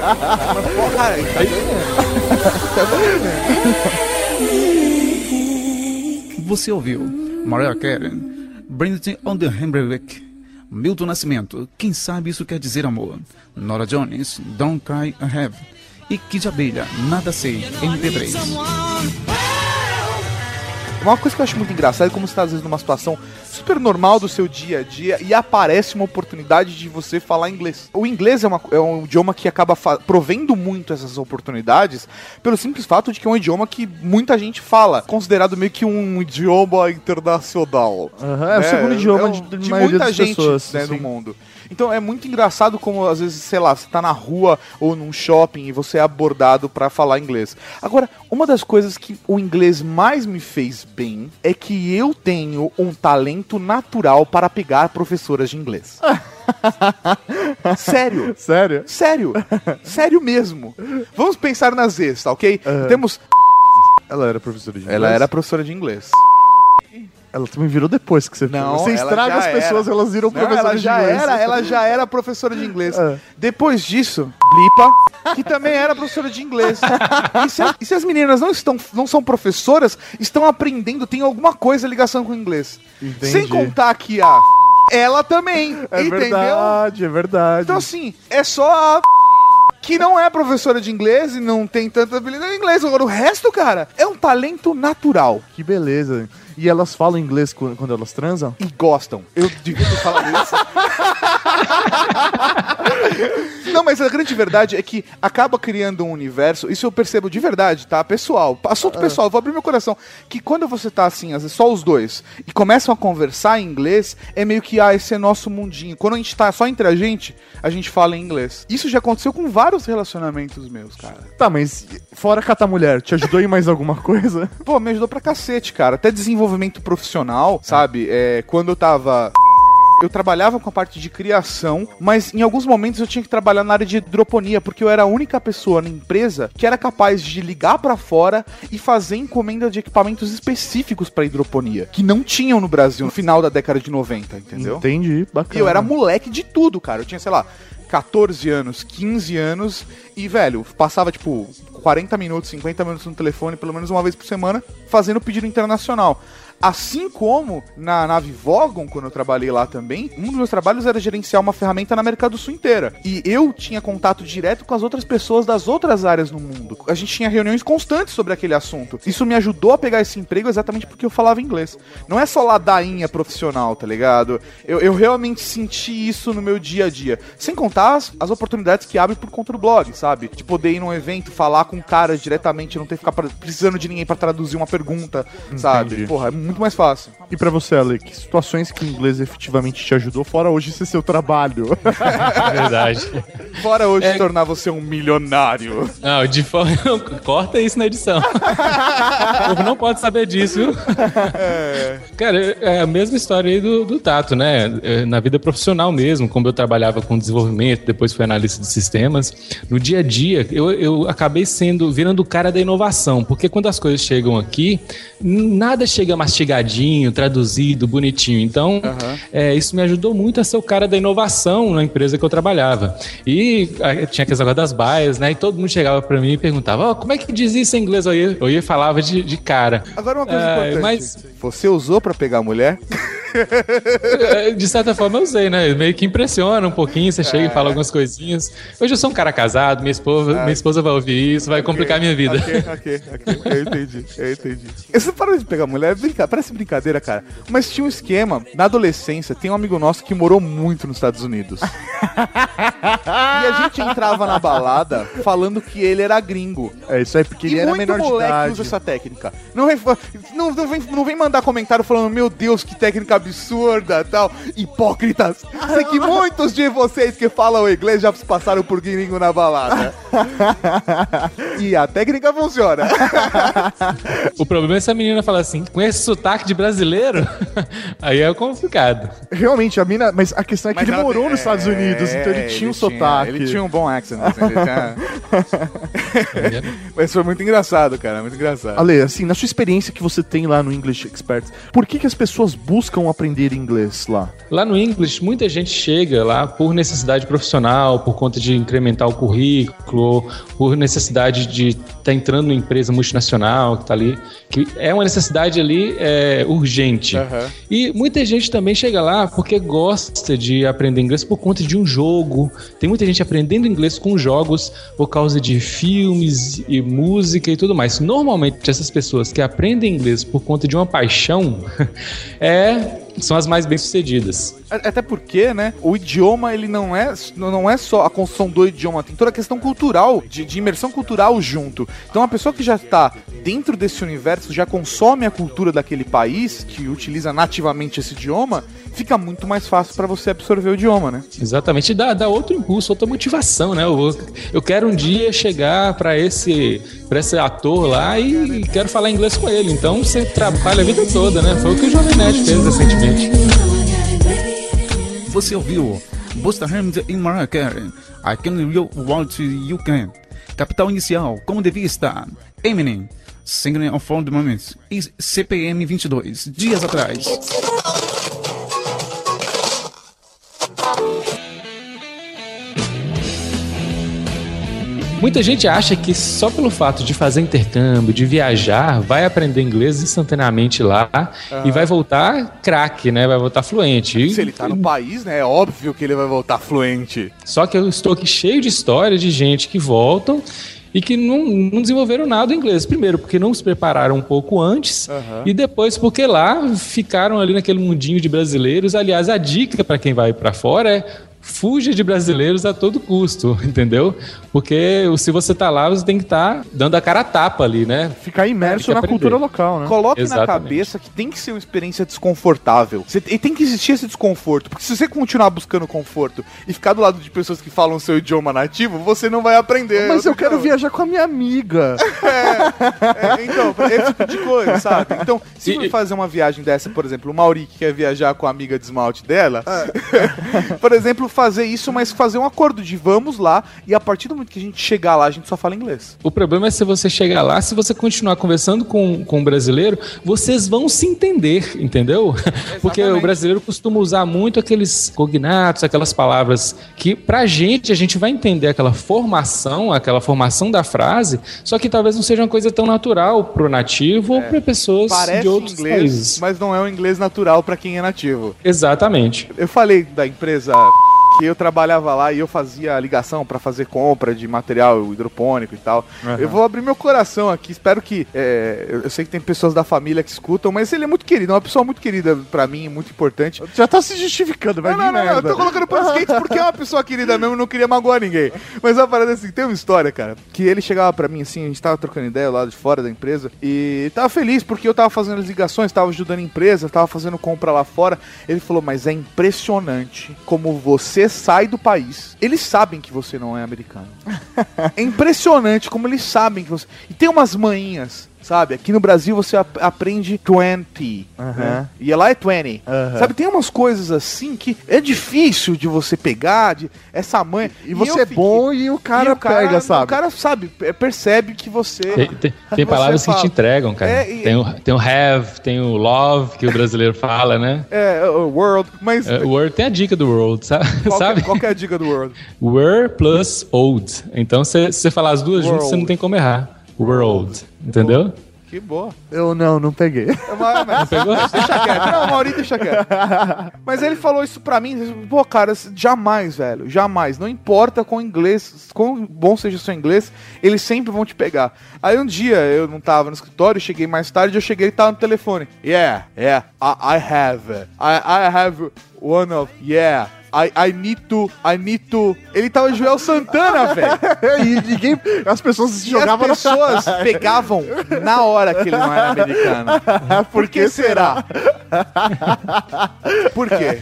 Mas, pô, cara, tá Você ouviu Mariah Carey, Brendan on the Hembrick, Milton Nascimento, Quem Sabe Isso Quer Dizer Amor, Nora Jones, Don't Cry I Have, e Kid Abelha, Nada Sei, MP3. Uma coisa que eu acho muito engraçada é como você tá, às vezes, numa situação super normal do seu dia a dia e aparece uma oportunidade de você falar inglês. O inglês é, uma- é um idioma que acaba provendo muito essas oportunidades pelo simples fato de que é um idioma que muita gente fala, considerado meio que um idioma internacional. Aham, é o né? segundo idioma É um- de, de maioria muita gente pessoas. né, assim. no mundo. Então é muito engraçado como às vezes, sei lá, você tá na rua ou num shopping e você é abordado pra falar inglês. Agora, uma das coisas que o inglês mais me fez bem é que eu tenho um talento natural para pegar professoras de inglês. Sério. Sério? Sério, sério mesmo. Vamos pensar nas vezes, tá ok? Temos. Ela era professora de inglês? Ela era professora de inglês. Ela também virou depois que você Não, Você estraga as pessoas, era. elas viram Não, ela de já inglês. era, ela já era professora de inglês. É. Depois disso, Blipa, que também era professora de inglês. E se, a- e se as meninas não estão, não são professoras, estão aprendendo, tem alguma coisa ligação com o inglês. Entendi. Sem contar que a ela também, É entendeu? verdade, é verdade. Então assim, é só a que não é professora de inglês e não tem tanta habilidade em inglês. Agora o resto, cara, é um talento natural. Que beleza. E elas falam inglês quando, elas transam? e gostam. Eu devia ter falado isso. Não, mas a grande verdade é que acaba criando um universo, isso eu percebo de verdade, tá? Pessoal, assunto pessoal, eu vou abrir meu coração. Que quando você tá assim, às vezes só os dois, e começam a conversar em inglês, é meio que, ah, esse é nosso mundinho. Quando a gente tá só entre a gente, a gente fala em inglês. Isso já aconteceu com vários relacionamentos meus, cara. Tá, mas fora catar mulher, te ajudou em mais alguma coisa? Pô, me ajudou pra cacete, cara. Até desenvolvimento profissional, sabe? É, quando eu tava. Eu trabalhava com a parte de criação, mas em alguns momentos eu tinha que trabalhar na área de hidroponia, porque eu era a única pessoa na empresa que era capaz de ligar pra fora e fazer encomenda de equipamentos específicos pra hidroponia, que não tinham no Brasil no final da década de 90, entendeu? Entendi, bacana. E eu era moleque de tudo, cara. Eu tinha, sei lá, 14 anos, 15 anos e, velho, passava tipo 40 minutos, 50 minutos no telefone, pelo menos uma vez por semana, fazendo pedido internacional. Assim como na nave Vogon, quando eu trabalhei lá também, um dos meus trabalhos era gerenciar uma ferramenta na América do Sul inteira. E eu tinha contato direto com as outras pessoas das outras áreas no mundo. A gente tinha reuniões constantes sobre aquele assunto. Isso me ajudou a pegar esse emprego exatamente porque eu falava inglês. Não é só ladainha profissional, tá ligado? Eu, eu realmente senti isso no meu dia a dia. Sem contar as, as oportunidades que abre por conta do blog, sabe? De poder ir num evento, falar com caras diretamente, não ter que ficar precisando de ninguém pra traduzir uma pergunta, sabe? Porra, é muito mais fácil. E pra você, Ale, que situações que o inglês efetivamente te ajudou, fora hoje ser seu trabalho? É verdade. Fora hoje É- tornar você um milionário. Não, de forma. Corta isso na edição. o povo não pode saber disso, viu? Cara, é a mesma história aí do, do Tato, né? É, Na vida profissional mesmo, como eu trabalhava com desenvolvimento, depois fui analista de sistemas. No dia a dia, eu, eu acabei sendo, virando o cara da inovação, porque quando as coisas chegam aqui, nada chega mastigadinho, traduzido, bonitinho. Então, é, isso me ajudou muito a ser o cara da inovação na empresa que eu trabalhava. E ah, tinha aqueles negócio das baias, né? E todo mundo chegava pra mim e perguntava: "Ó, como é que diz isso em inglês? Eu ia, eu ia e falava de, de cara. Agora uma coisa É, importante. mas- Você usou pra pegar a mulher? É, De certa forma eu usei, né? Meio que impressiona um pouquinho, você É. chega e fala algumas coisinhas. Hoje eu sou um cara casado, minha esposa, minha esposa vai ouvir isso, vai complicar minha vida. Ok, ok, ok. Eu entendi, eu entendi. Você parou de pegar mulher? Brinca, parece brincadeira, cara. Mas tinha um esquema. Na adolescência, tem um amigo nosso que morou muito nos Estados Unidos. e a gente entrava na balada falando que ele era gringo. é isso aí, porque ele e era muito menor de moleque idade. usa essa técnica. Não, vem, não, não, vem, não vem mandar comentário falando, meu Deus, que técnica absurda tal. Hipócritas. Sei que muitos de vocês que falam inglês já passaram por gringo na balada. e a técnica funciona. O problema é essa menina falar assim, com esse sotaque de brasileiro, aí é complicado. Realmente, a mina. Mas a questão é que Mas ele ela morou tem- nos Estados Unidos, é, então ele tinha um sotaque. Ele tinha um bom accent. assim, ele tinha- Mas foi muito engraçado, cara. Muito engraçado. Ale, assim, na sua experiência que você tem lá no English Experts, por que, que as pessoas buscam aprender inglês lá? Lá no English, muita gente chega lá por necessidade profissional, por conta de incrementar o currículo, por necessidade de estar entrando numa empresa multinacional que está ali, que é uma necessidade ali é, urgente. Aham. E muita gente também chega lá porque gosta de aprender inglês por conta de um jogo. Tem muita gente aprendendo inglês com jogos por causa de filmes e música e tudo mais. Normalmente, essas pessoas que aprendem inglês por conta de uma paixão é, são as mais bem-sucedidas. A- Até porque, né, o idioma, ele não é, não é só a construção do idioma, tem toda a questão cultural, de, de imersão cultural junto. Então, a pessoa que já está dentro desse universo, já consome a cultura daquele país, que utiliza nativamente esse idioma, fica muito mais fácil para você absorver o idioma, né? Exatamente, dá, dá outro impulso, outra motivação, né? Eu, eu quero um dia chegar para esse, pra esse ator lá e quero falar inglês com ele. Então você trabalha a vida toda, né? Foi o que o Jovem Nerd fez recentemente. Você ouviu Busta Rhymes em Mariah Carey. I can want to you can. Capital inicial, como devia estar. Eminem, Singing on Phone the Moments. E CPM 22, dias atrás. Muita gente acha que só pelo fato de fazer intercâmbio, de viajar, vai aprender inglês instantaneamente lá e vai voltar craque, né? Vai voltar fluente. Se ele tá no país, né, é óbvio que ele vai voltar fluente. Só que eu estou aqui cheio de histórias de gente que voltam e que não, não desenvolveram nada em inglês. Primeiro, porque não se prepararam um pouco antes, e depois porque lá ficaram ali naquele mundinho de brasileiros. Aliás, a dica para quem vai para fora é fuja de brasileiros a todo custo, entendeu? Porque se você tá lá, você tem que estar dando a cara a tapa ali, né? Ficar imerso na aprender. cultura local, né? Coloque na Exatamente. cabeça que tem que ser uma experiência desconfortável. Você, e tem que existir esse desconforto. Porque se você continuar buscando conforto e ficar do lado de pessoas que falam seu idioma nativo, você não vai aprender. Mas eu quero viajar com a minha amiga. É, então, esse tipo de coisa, sabe? Então, se for fazer uma viagem dessa, por exemplo, o Mauri que quer viajar com a amiga de esmalte dela, É. por exemplo, fazer isso, mas fazer um acordo de vamos lá e a partir do momento que a gente chegar lá, a gente só fala inglês. O problema é se você chegar lá, se você continuar conversando com, com o brasileiro, vocês vão se entender, entendeu? Porque o brasileiro costuma usar muito aqueles cognatos, aquelas palavras que pra gente a gente vai entender aquela formação, aquela formação da frase, só que talvez não seja uma coisa tão natural pro nativo ou pra pessoas É. Parece de outros inglês, países. mas não é um inglês natural pra quem é nativo. Exatamente. Eu falei da empresa que eu trabalhava lá e eu fazia ligação pra fazer compra de material hidropônico e tal. Eu vou abrir meu coração aqui, espero que. é, eu sei que tem pessoas da família que escutam, mas ele é muito querido, é uma pessoa muito querida pra mim, muito importante. Já tá se justificando, vai Não, não, não, não, eu tô colocando para skate porque é uma pessoa querida mesmo, não queria magoar ninguém. Mas a parada é assim, tem uma história, cara, que ele chegava pra mim assim, a gente tava trocando ideia lá de fora da empresa e tava feliz porque eu tava fazendo as ligações, tava ajudando a empresa, tava fazendo compra lá fora. Ele falou, mas é impressionante como você sai do país. Eles sabem que você não é americano. É impressionante como eles sabem que você. E tem umas manhinhas. Sabe, aqui no Brasil você ap- aprende 20, né? e lá é 20. Aham. Sabe, tem umas coisas assim que é difícil de você pegar, de essa mãe. E você eu é fiquei- bom e o cara, e o cara pega, sabe? O cara sabe, pe- percebe que você. Tem, tem- tem Você palavras que fala. te entregam, cara. É, e- tem, o, tem o have, tem o love, que o brasileiro fala, né? É, o world, mas. É, o word tem a dica do world, sabe? qual, que, sabe? qual que é a dica do world? Were plus old. Então, se se você falar as duas juntas, você não tem como errar. World. Entendeu? Que boa. Eu não, não peguei. É uma- mas- Pegou? Deixa quieto. Não, Mauri, deixa quieto. Mas ele falou isso pra mim. Pô, cara, jamais, velho. Jamais. Não importa com inglês, quão bom seja o seu inglês, eles sempre vão te pegar. Aí um dia eu não tava no escritório, cheguei mais tarde, eu cheguei e tava no telefone. Yeah, yeah, I, I have. I, I have one of. Yeah. I, I need to. I need to. Ele tava Joel Santana, velho. e ninguém. As pessoas se E jogavam as pessoas pegavam na hora que ele não era americano. Por que será? Por quê?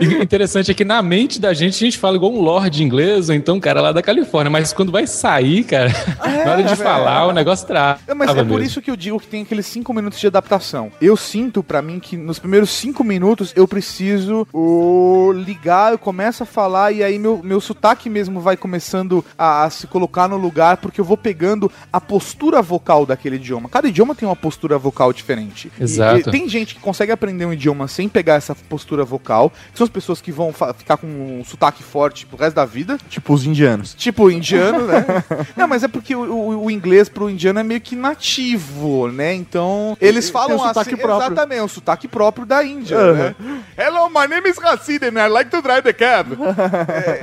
E o interessante é que na mente da gente, a gente fala igual um lord inglês, ou então um cara lá da Califórnia. Mas quando vai sair, cara, na hora de velho. falar, o negócio trava. É, Mas é por mesmo. isso que eu digo que tem aqueles cinco minutos de adaptação. Eu sinto pra mim que nos primeiros cinco minutos eu preciso o, ligar, eu começo a falar e aí meu, meu sotaque mesmo vai começando a, a se colocar no lugar porque eu vou pegando a postura vocal daquele idioma. Cada idioma tem uma postura vocal diferente. E- Exato. E, tem gente que consegue aprender um idioma sem pegar essa postura vocal, que são as pessoas que vão ficar com um sotaque forte pro resto da vida. Tipo os indianos. Tipo, indiano, né? Não, mas é porque o, o- o inglês pro indiano é meio que nativo, né? Então, eles Tem falam um assim, próprio. exatamente, o sotaque próprio da Índia, Uhum. né? Hello, my name is Hassid and I like to drive the cab.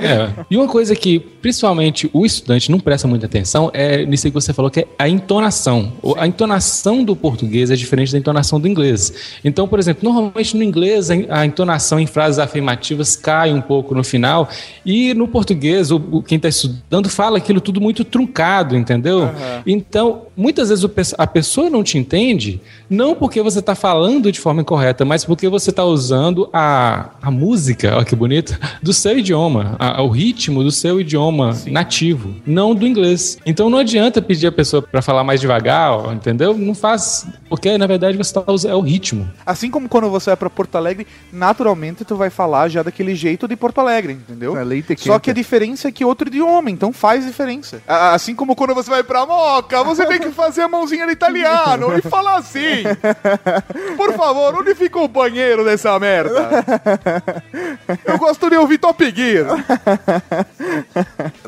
É. E uma coisa que, principalmente, o estudante não presta muita atenção é nisso que você falou, que é a entonação. O- A entonação do português é diferente da entonação do inglês. Então, por exemplo, normalmente no inglês a entonação em frases afirmativas cai um pouco no final, e no português, o, quem está estudando fala aquilo tudo muito truncado, entendeu? Então, muitas vezes a pessoa não te entende, não porque você está falando de forma incorreta, mas porque você está usando a, a música, que bonito, do seu idioma, a- o ritmo do seu idioma nativo, não do inglês. Então não adianta pedir a pessoa para falar mais devagar, ó, entendeu? Não faz, porque na verdade você está usando é o ritmo. Assim como quando você vai pra Porto Alegre, naturalmente tu vai falar já daquele jeito de Porto Alegre, entendeu? É, leite Só que a diferença é que outro idioma, então faz diferença. Assim como quando você vai pra Moca, você tem que fazer a mãozinha de italiano e falar assim. Por favor, onde fica o banheiro dessa merda? Eu gosto de ouvir Top Gear.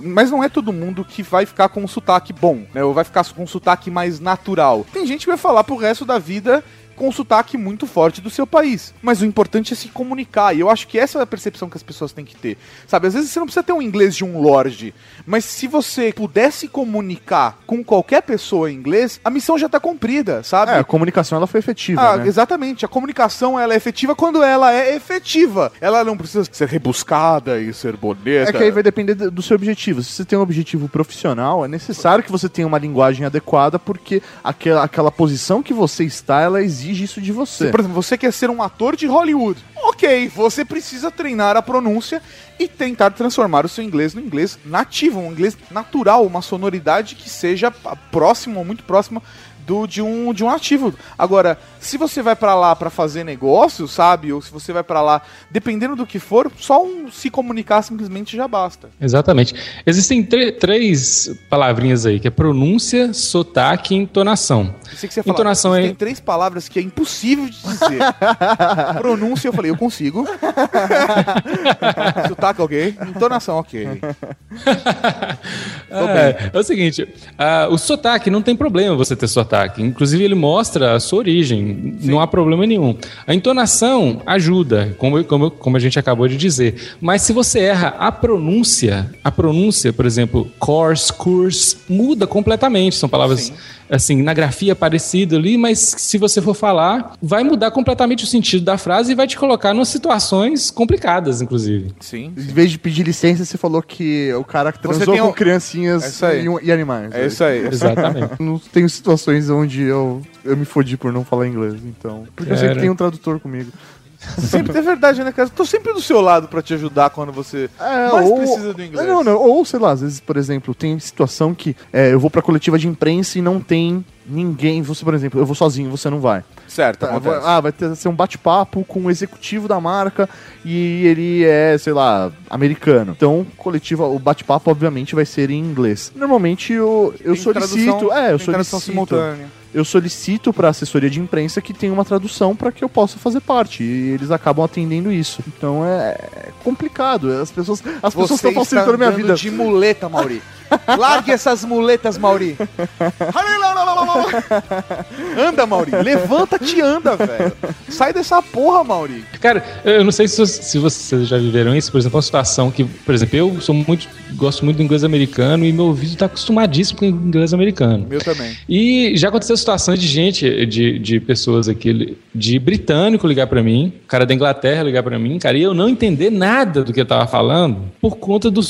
Mas não é todo mundo que vai ficar com um sotaque bom, né? Ou vai ficar com um sotaque mais natural. Tem gente que vai falar pro resto da vida com um sotaque muito forte do seu país. Mas o importante é se comunicar. E eu acho que essa é a percepção que as pessoas têm que ter. Sabe, às vezes você não precisa ter um inglês de um lorde. Mas se você pudesse comunicar com qualquer pessoa em inglês, a missão já tá cumprida, sabe? É, a comunicação ela foi efetiva, Ah, né? exatamente. A comunicação ela é efetiva quando ela é efetiva. Ela não precisa ser rebuscada e ser bonita. É que aí vai depender do do seu objetivo. Se você tem um objetivo profissional, é necessário que você tenha uma linguagem adequada, porque aquela, aquela posição que você está, ela exige isso de você. Por exemplo, você quer ser um ator de Hollywood. Ok, você precisa treinar a pronúncia e tentar transformar o seu inglês no inglês nativo, um inglês natural, uma sonoridade que seja próximo ou muito próxima do, de, um, de um ativo. Agora, se você vai pra lá pra fazer negócio, sabe? Ou se você vai pra lá, dependendo do que for, só um se comunicar simplesmente já basta. Exatamente. Existem três palavrinhas aí, que é pronúncia, sotaque e entonação. Pensei que você ia falar, Entonação é- Tem três palavras que é impossível de dizer. Pronúncia, eu falei, eu consigo. Sotaque, ok. Entonação, ok. É, é o seguinte, ah, o sotaque não tem problema você ter sotaque. Inclusive ele mostra a sua origem, não há problema nenhum. A entonação ajuda, como, como, como a gente acabou de dizer. Mas se você erra a pronúncia, a pronúncia, por exemplo, course, course, muda completamente. São palavras assim na grafia parecida ali, mas se você for falar, vai mudar completamente o sentido da frase e vai te colocar em situações complicadas, inclusive. Sim. Em vez de pedir licença, você falou que o cara que Você transou tem com um- criancinhas É isso aí. e, e animais. É isso aí. Exatamente. Não tenho situações onde eu, eu me fodi por não falar inglês, então. Porque eu sempre Era. tenho um tradutor comigo. Sempre é verdade, né, cara? Tô sempre do seu lado pra te ajudar quando você É, mais ou- precisa do inglês. Não, não, ou sei lá, às vezes, por exemplo, tem situação que é, eu vou pra coletiva de imprensa e não tem ninguém. Você, por exemplo, eu vou sozinho, você não vai. Certo, Tá, acontece. ah, vai ter, ser um bate-papo com o executivo da marca e ele é, sei lá, americano. Então, coletiva, o bate-papo, obviamente, vai ser em inglês. Normalmente eu, eu Tem solicito. tradução- É, eu solicito. simultânea. Eu solicito pra assessoria de imprensa que tenha uma tradução pra que eu possa fazer parte. E eles acabam atendendo isso. Então é é complicado. As pessoas as pessoas Você estão facilitando a minha vida. de muleta, Mauri. Largue essas muletas, Mauri. anda, Mauri. Levanta-te e anda, velho. Sai dessa porra, Mauri. Cara, eu não sei se, vocês- se vocês já viveram isso, por exemplo, uma situação que, por exemplo, eu sou muito, gosto muito do inglês americano e meu ouvido tá acostumadíssimo com o inglês americano. Meu também. E já aconteceu situações de gente, de, de pessoas aqui, de britânico ligar pra mim, cara da Inglaterra ligar pra mim, cara, e eu não entender nada do que ele tava falando por conta do,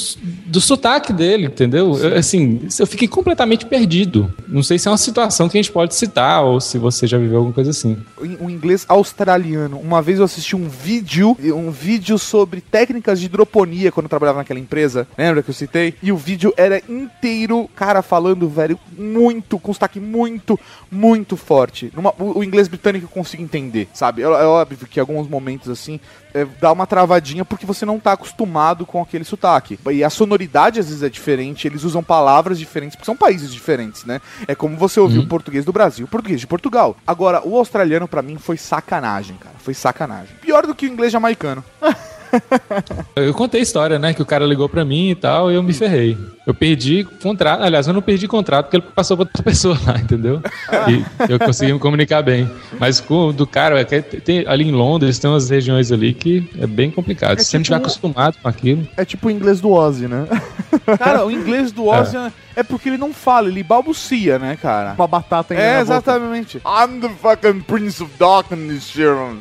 do sotaque dele, entendeu? Eu, assim, eu fiquei completamente perdido. Não sei se é uma situação que a gente pode citar ou se você já viveu alguma coisa assim. o um inglês australiano. Uma vez eu assisti um vídeo, um vídeo sobre técnicas de hidroponia quando eu trabalhava naquela empresa. Lembra que eu citei? E o vídeo era inteiro, cara falando, velho, muito, com sotaque muito, muito forte. Numa- o, o inglês britânico eu consigo entender, sabe? É, é óbvio que em alguns momentos assim é, dá uma travadinha porque você não tá acostumado com aquele sotaque. E a sonoridade às vezes é diferente, eles usam palavras diferentes, porque são países diferentes, né? É como você ouvir o português do Brasil, o português de Portugal. Agora, o australiano pra mim foi sacanagem, cara. Foi sacanagem. Pior do que o inglês jamaicano. Eu contei a história, né? Que o cara ligou pra mim e tal, e eu me ferrei. Eu perdi contrato. Aliás, eu não perdi contrato porque ele passou pra outra pessoa lá, entendeu? E eu consegui me comunicar bem. Mas com o do cara, é que tem- ali em Londres tem umas regiões ali que é bem complicado. É Se você não estiver tipo- acostumado com aquilo. É tipo o inglês do Ozzy, né? Cara, o inglês do Ozzy é. porque ele não fala, ele balbucia, né, cara? Uma batata ainda É, na boca. exatamente. I'm the fucking Prince of Darkness, Sharon.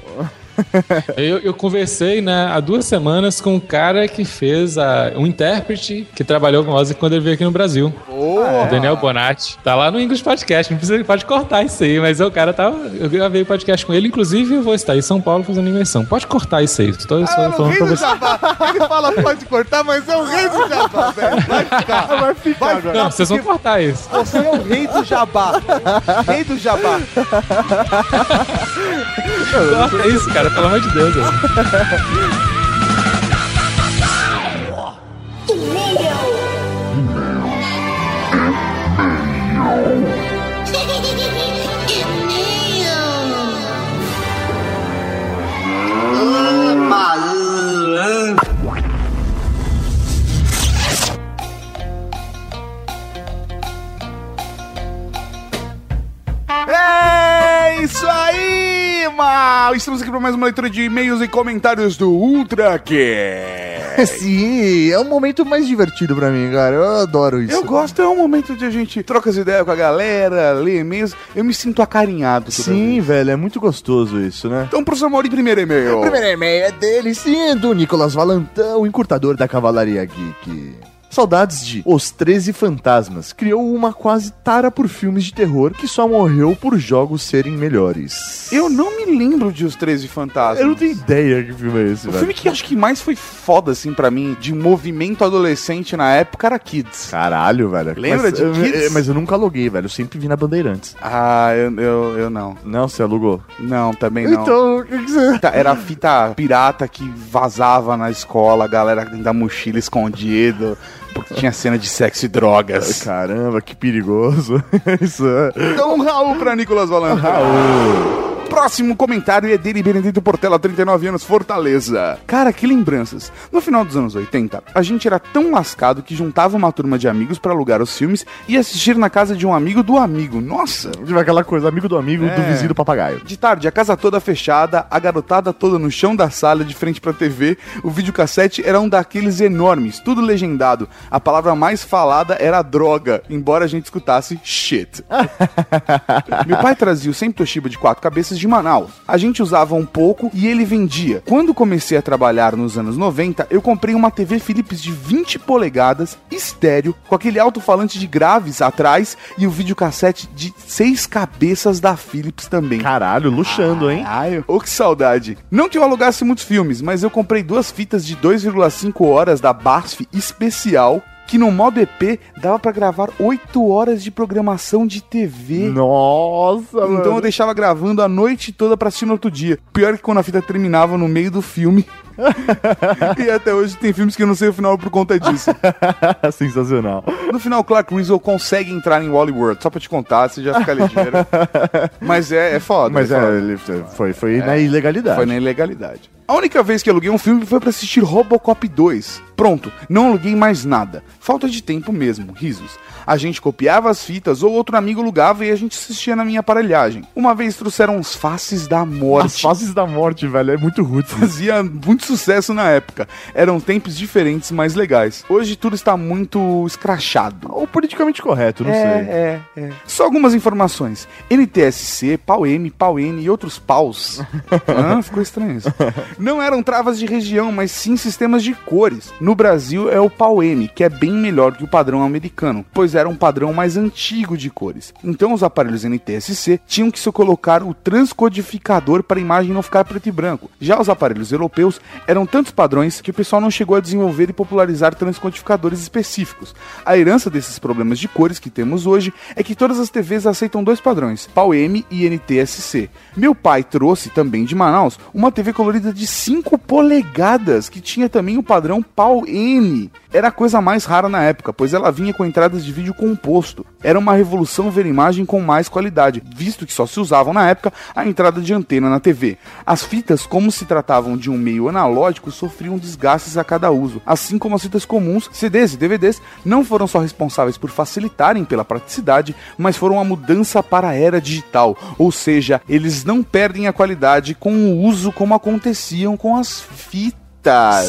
Eu, eu conversei né, há duas semanas com um cara que fez a, um intérprete que trabalhou com o Ozzy quando ele veio aqui no Brasil. Oh, O Daniel Bonatti. Tá lá no English Podcast. Não precisa, pode cortar isso aí, mas o cara tava. Eu gravei o podcast com ele, inclusive eu vou estar em São Paulo fazendo imersão. Pode cortar isso aí. Tô só Ah, falando pra você. jabá. Ele fala pode cortar, mas é o rei do jabá, velho. Vai ficar. Vai ficar. Vai ficar. Não, vocês vão cortar isso. Você é o rei do jabá. Rei do jabá. Corta isso, cara, pelo amor de Deus. velho. Estamos aqui para mais uma leitura de e-mails e comentários do UltraCast. Sim, é um momento mais divertido pra mim, cara. Eu adoro isso. Eu gosto, é um momento de a gente troca as ideias com a galera, lê e-mails. Eu me sinto acarinhado. Sim, velho, é muito gostoso isso, né? Então, professor Mauri, primeiro e-mail. O primeiro e-mail é dele, sim, do Nicolas Valantão, encurtador da Cavalaria Geek. Saudades de Os 13 Fantasmas. Criou uma quase tara por filmes de terror que só morreu por jogos serem melhores. Eu não me lembro de Os 13 Fantasmas. Eu não tenho ideia que filme é esse, O velho. filme que acho que mais foi foda, assim, pra mim, de movimento adolescente na época era Kids. Caralho, velho. Lembra mas, de eu- Kids? eu- Mas eu nunca aluguei, velho. Eu sempre vi na Bandeirantes. Ah, eu, eu, eu não. Não, você alugou? Não, também não. Então, o que que você... Tá, Era a fita pirata que vazava na escola, a galera da mochila escondido, porque tinha cena de sexo e drogas. Caramba, que perigoso. Isso é... Então, um Raul pra Nicolas Valentine. Raul. Próximo comentário é dele, Benedito Portela, 39 anos, Fortaleza. Cara, que lembranças. No final dos anos 80, a gente era tão lascado que juntava uma turma de amigos pra alugar os filmes e assistir na casa de um amigo do amigo. Nossa! Tipo aquela coisa, amigo do amigo, do É. vizinho do papagaio. De tarde, a casa toda fechada, a garotada toda no chão da sala, de frente pra TV. O videocassete era um daqueles enormes, tudo legendado. A palavra mais falada era droga, embora a gente escutasse shit. Meu pai trazia o sempre Toshiba de quatro cabeças de Manaus. A gente usava um pouco e ele vendia. Quando comecei a trabalhar nos anos 90, eu comprei uma TV Philips de 20 polegadas, estéreo, com aquele alto-falante de graves atrás e o videocassete de seis cabeças da Philips também. Caralho, luxando, hein? Caralho. Ô, que saudade. Não que eu alugasse muitos filmes, mas eu comprei duas fitas de 2,5 horas da BASF especial, que no modo EP dava pra gravar 8 horas de programação de TV. Nossa, mano. Então eu deixava gravando a noite toda pra assistir no outro dia. Pior que quando a fita terminava no meio do filme. e até hoje tem filmes que eu não sei o final por conta disso. Sensacional. No final, Clark Griswold consegue entrar em Wally World. Só pra te contar, você já fica ligeiro. Mas é, é foda. Mas é foda. é, ele foi, foi na ilegalidade. Foi na ilegalidade. A única vez que aluguei um filme foi pra assistir Robocop 2. Pronto, não aluguei mais nada. Falta de tempo mesmo, risos. A gente copiava as fitas ou outro amigo alugava e a gente assistia na minha aparelhagem. Uma vez trouxeram os Faces da As Morte. fases da morte, velho, é muito rude. Fazia muito sucesso na época. Eram tempos diferentes, mais legais. Hoje tudo está muito escrachado. Ou politicamente correto, não sei. É, é, é. Só algumas informações. NTSC, PAU-M, PAU-N e outros paus. Hã? Ficou estranho isso. Não eram travas de região, mas sim sistemas de cores. No Brasil é o PAU-M, que é bem melhor que o padrão americano, pois era um padrão mais antigo de cores. Então os aparelhos NTSC tinham que se colocar o transcodificador para a imagem não ficar preto e branco. Já os aparelhos europeus eram tantos padrões que o pessoal não chegou a desenvolver e popularizar transcodificadores específicos. A herança desses problemas de cores que temos hoje é que todas as TVs aceitam dois padrões, PAU-M e NTSC. Meu pai trouxe também de Manaus uma TV colorida de 5 polegadas que tinha também o padrão PAU-N. Era a coisa mais rara na época, pois ela vinha com entradas de vídeo composto. Era uma revolução ver imagem com mais qualidade, visto que só se usavam na época a entrada de antena na TV. As fitas, como se tratavam de um meio analógico, sofriam desgastes a cada uso, assim como as fitas comuns, CDs e DVDs, não foram só responsáveis por facilitarem pela praticidade, mas foram a mudança para a era digital, ou seja, eles não perdem a qualidade com o uso como aconteciam com as fitas.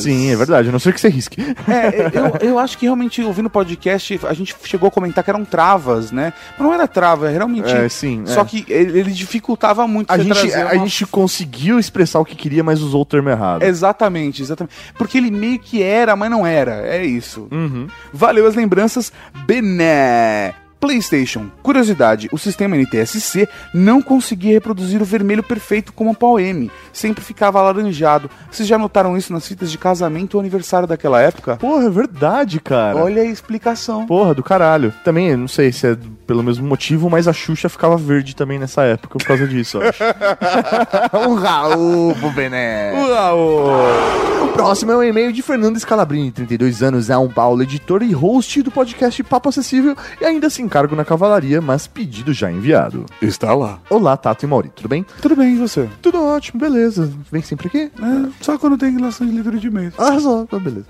Sim, é verdade. A não sei que você risque. É, eu, eu acho que realmente ouvindo o podcast a gente chegou a comentar que eram travas, né? Mas não era trava, realmente. É, sim, Só é. que ele, ele dificultava muito A você gente, trazer a uma- gente conseguiu expressar o que queria, mas usou o termo errado. Exatamente, exatamente. Porque ele meio que era, mas não era. É isso. Uhum. Valeu as lembranças, Bené. PlayStation. Curiosidade: o sistema NTSC não conseguia reproduzir o vermelho perfeito como a PAL-M. Sempre ficava alaranjado. Vocês já notaram isso nas fitas de casamento ou aniversário daquela época? Porra, é verdade, cara. Olha a explicação. Porra, do caralho. Também, eu não sei se é pelo mesmo motivo, mas a Xuxa ficava verde também nessa época por causa disso, eu acho. um Raul pro Bené. O próximo é um e-mail de Fernando Scalabrini, 32 anos, é um Paulo, editor e host do podcast Papo Acessível e ainda se encargo na cavalaria, mas pedido já enviado. Está lá. Olá, Tato e Mauri, tudo bem? Tudo bem, e você? Tudo ótimo, beleza. Vem sempre aqui? É, só quando tem relação de leitura de e-mails. Ah, só, tá, beleza.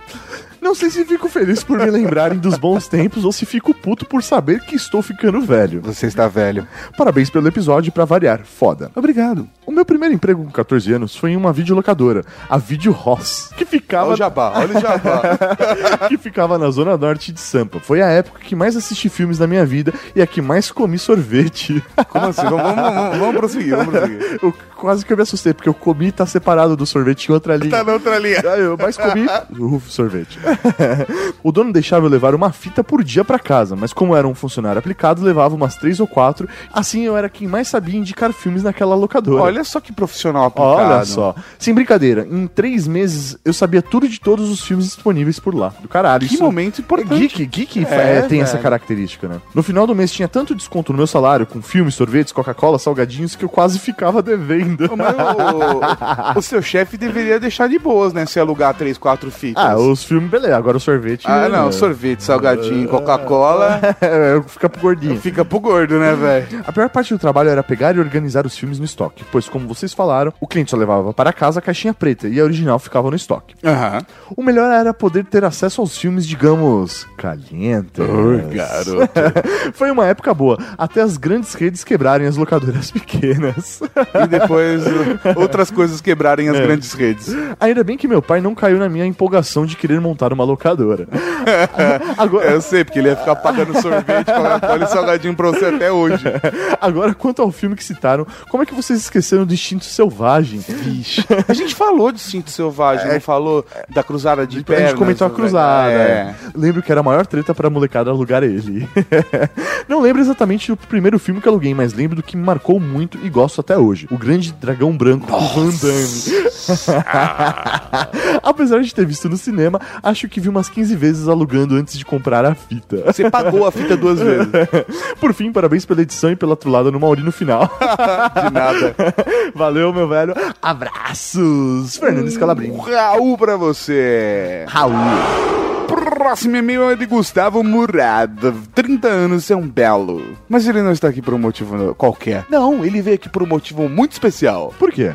Não sei se fico feliz por me lembrarem dos bons tempos ou se fico puto por saber que estou ficando velho. Você está velho. Parabéns pelo episódio pra variar. Foda. Obrigado. O meu primeiro emprego com 14 anos foi em uma videolocadora, a Video Ross, que Olha ficava o jabá, olha o jabá. que ficava na zona norte de Sampa. Foi a época que mais assisti filmes na minha vida e a que mais comi sorvete. Como assim? Vamos, vamos, vamos, prosseguir, vamos prosseguir. Eu quase que eu me assustei, porque eu comi e tá separado do sorvete em outra linha. Tá na outra linha. Eu mais comi o sorvete. O dono deixava eu levar uma fita por dia pra casa, mas como era um funcionário aplicado, levava umas três ou quatro. Assim eu era quem mais sabia indicar filmes naquela locadora. Olha só que profissional aplicado. Olha só. Sem brincadeira, em três meses eu sabia tudo de todos os filmes disponíveis por lá. Do caralho. Que isso- momento importante. Geek, geek É, é, tem essa característica, né? No final do mês tinha tanto desconto no meu salário, com filmes, sorvetes, Coca-Cola, salgadinhos, que eu quase ficava devendo. Mas o, o- o seu chefe deveria deixar de boas, né? Se alugar três, quatro fitas. Ah, os filmes, beleza. Agora o sorvete. Ah, não, é, sorvete, salgadinho, Coca-Cola, é, fica pro gordinho. fica pro gordo, né, velho? A pior parte do trabalho era pegar e organizar os filmes no estoque, pois, como vocês falaram, o cliente só levava para casa a caixinha preta e a original ficava no estoque. Aham. O melhor era poder ter acesso aos filmes, digamos, calientes. garoto. Foi uma época boa, até as grandes redes quebrarem as locadoras pequenas. E depois uh, outras coisas quebrarem as É. grandes redes. Ainda bem que meu pai não caiu na minha empolgação de querer montar uma locadora. Agora, Eu sei, porque ele ia ficar pagando sorvete, e salgadinho pra você até hoje. agora, quanto ao filme que citaram, como é que vocês esqueceram do Instinto Selvagem? Vixe. A gente falou de Cinto Selvagem, não falou da cruzada de É. a pernas. gente comentou a velho. cruzada. É. é. Lembro que era a maior treta pra molecada alugar ele. Não lembro exatamente do primeiro filme que aluguei, mas lembro do que me marcou muito e gosto até hoje. O Grande Dragão Branco do Van Damme. Apesar de ter visto no cinema, acho que vi umas 15 vezes alugando antes de comprar a fita. Você pagou a fita duas vezes. Por fim, parabéns pela edição e pela trulada no Mauri no final. De nada. Valeu, meu velho. Abraços! Fernando Scalabrini. Um Raul pra você. Raul. Próximo e-mail é de Gustavo Murad. 30 anos é um belo. Mas ele não está aqui por um motivo qualquer. Não, ele veio aqui por um motivo muito especial. Por quê?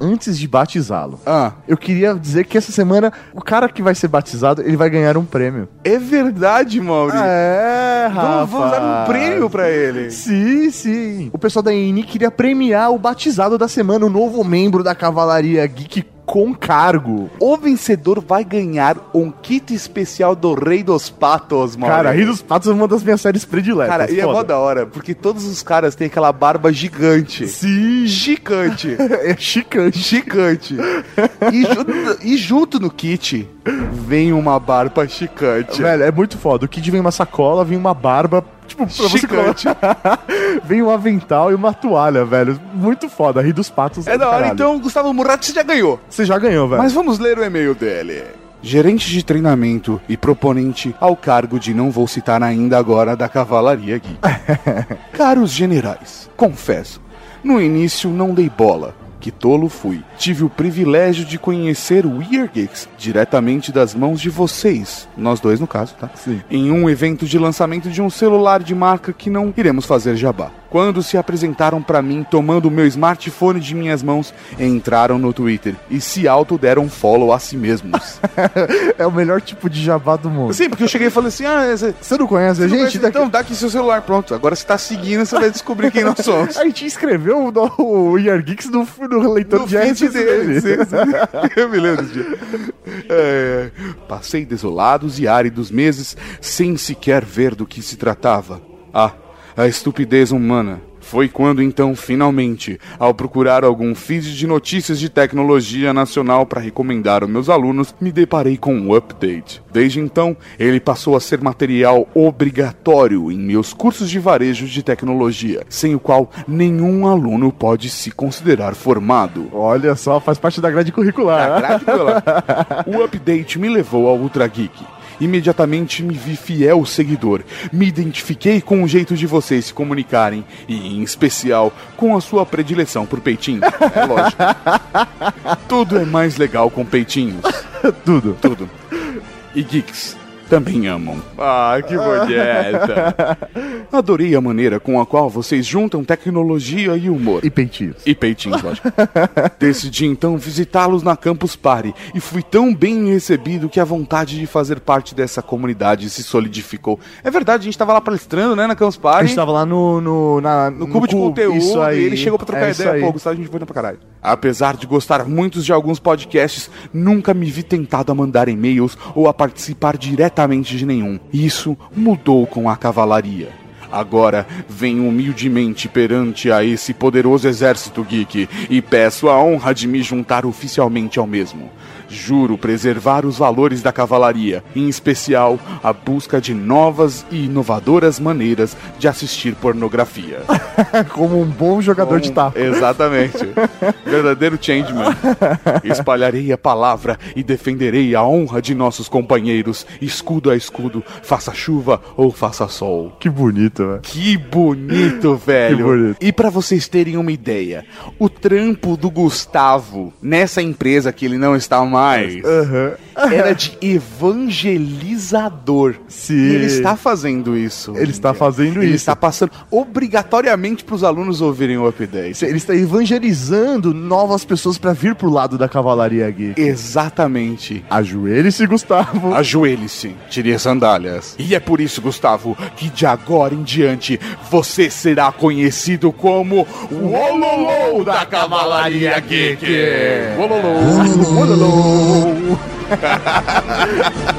antes de batizá-lo, Ah, eu queria dizer que essa semana o cara que vai ser batizado, ele vai ganhar um prêmio. é verdade, Mauri. É, Vamos, vamos dar um prêmio pra ele. Sim, sim. O pessoal da ENI queria premiar o batizado da semana, o novo membro da Cavalaria Geek com cargo. O vencedor vai ganhar um kit especial do Rei dos Patos, mano. Cara, Rei dos Patos é uma das minhas séries prediletas. Cara, e é mó foda. da hora, porque todos os caras têm aquela barba gigante. Sim, Gigante. é chicante. Chicante. E, ju- e junto no kit vem uma barba chicante. Velho, é muito foda. O kit vem uma sacola, vem uma barba, tipo, pra Chicante. vem um avental e uma toalha, velho. Muito foda. Rio dos Patos. É da hora, caralho. então, Gustavo Murat, você já ganhou. Você já ganhou, velho. Mas vamos ler o e-mail dele. Gerente de treinamento e proponente ao cargo de não vou citar ainda agora da Cavalaria Geek. Caros generais, confesso, no início não dei bola. Que tolo fui. Tive o privilégio de conhecer o Weird Geeks diretamente das mãos de vocês, nós dois no caso, tá? Sim. Em um evento de lançamento de um celular de marca que não iremos fazer jabá. Quando se apresentaram pra mim tomando o meu smartphone de minhas mãos, entraram no Twitter e se auto deram follow a si mesmos. É o melhor tipo de jabá do mundo. Sim, porque eu cheguei e falei assim: ah, você não conhece a gente? conhece? Daqui- então dá aqui seu celular, pronto. Agora você tá seguindo, você vai descobrir quem nós somos. A gente escreveu o, o Geeks no, no leitor No de feed dele. dele. Eu me lembro disso. É, passei desolados e áridos meses sem sequer ver do que se tratava. Ah, a estupidez humana. Foi quando então, finalmente, ao procurar algum feed de notícias de tecnologia nacional para recomendar aos meus alunos, me deparei com um update. Desde então, ele passou a ser material obrigatório em meus cursos de varejo de tecnologia, sem o qual nenhum aluno pode se considerar formado. Olha só, faz parte da grade curricular. né? Grade pela- O update me levou ao Ultra Geek. Imediatamente me vi fiel seguidor. Me identifiquei com o jeito de vocês se comunicarem e, em especial, com a sua predileção por peitinhos. É lógico. Tudo é mais legal com peitinhos. Tudo. Tudo. E geeks. Também amam. Ah, que bonita. Adorei a maneira com a qual vocês juntam tecnologia e humor. E peitinhos. E peitinhos, lógico. Decidi então visitá-los na Campus Party e fui tão bem recebido que a vontade de fazer parte dessa comunidade se solidificou. É verdade, a gente tava lá palestrando, né, na Campus Party. A gente tava lá no. No, na, no cubo de conteúdo isso aí. e ele chegou pra trocar É ideia. aí. Pô, Gustavo, a gente foi pra caralho. Apesar de gostar muitos de alguns podcasts, nunca me vi tentado a mandar e-mails ou a participar diretamente de nenhum. Isso mudou com a cavalaria. Agora venho humildemente perante a esse poderoso exército geek e peço a honra de me juntar oficialmente ao mesmo. Juro preservar os valores da cavalaria, em especial a busca de novas e inovadoras maneiras de assistir pornografia. Como um bom jogador de taco. Exatamente. Verdadeiro changeman. Espalharei a palavra e defenderei a honra de nossos companheiros, escudo a escudo, faça chuva ou faça sol. Que bonito, velho. Que bonito, velho. Que bonito. E pra vocês terem uma ideia, o trampo do Gustavo nessa empresa que ele não está mais era de evangelizador. Sim. E ele está fazendo isso. Ele está fazendo Ele isso. está passando obrigatoriamente pros alunos ouvirem o update. Ele está evangelizando novas pessoas pra vir pro lado da cavalaria geek. Exatamente. Ajoelhe-se, Gustavo. Ajoelhe-se, tire as sandálias. E é por isso, Gustavo, que de agora em diante você será conhecido como o Ololô da Cavalaria Geek. Ololô. Ololô.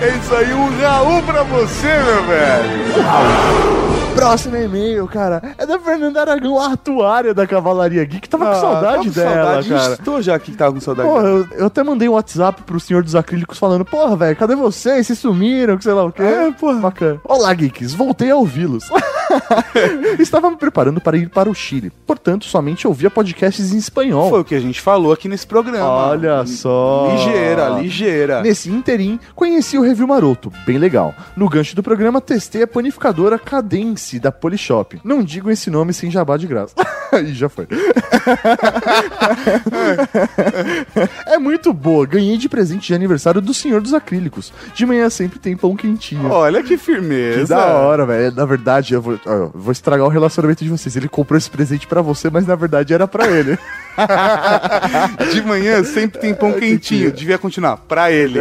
É isso aí, um Raul pra você, meu velho. Próximo e-mail, cara, é da Fernanda Aragão, a atuária da Cavalaria Geek. Tava com saudade Ah, tava com dela, saudade. cara. Estou já aqui que tava com saudade. Porra, eu, eu até mandei um WhatsApp pro senhor dos acrílicos falando, porra, velho, cadê vocês? Vocês sumiram, que sei lá o quê. É, porra. Bacana. Olá, geeks, voltei a ouvi-los. Estava me preparando para ir para o Chile, portanto, somente ouvia podcasts em espanhol. Foi o que a gente falou aqui nesse programa. Olha só. Ligeira, ligeira. Nesse interim, conheci o Review Maroto, bem legal. No gancho do programa, testei a panificadora Cadence da Polishop. Não digo esse nome sem jabá de graça. e já foi. é muito boa. Ganhei de presente de aniversário do Senhor dos Acrílicos. De manhã sempre tem pão quentinho. Olha que firmeza. Que da hora, velho. Na verdade, eu vou, eu vou estragar o relacionamento de vocês. Ele comprou esse presente pra você, mas na verdade era pra ele. De manhã sempre tem pão quentinho. Devia continuar. Pra ele.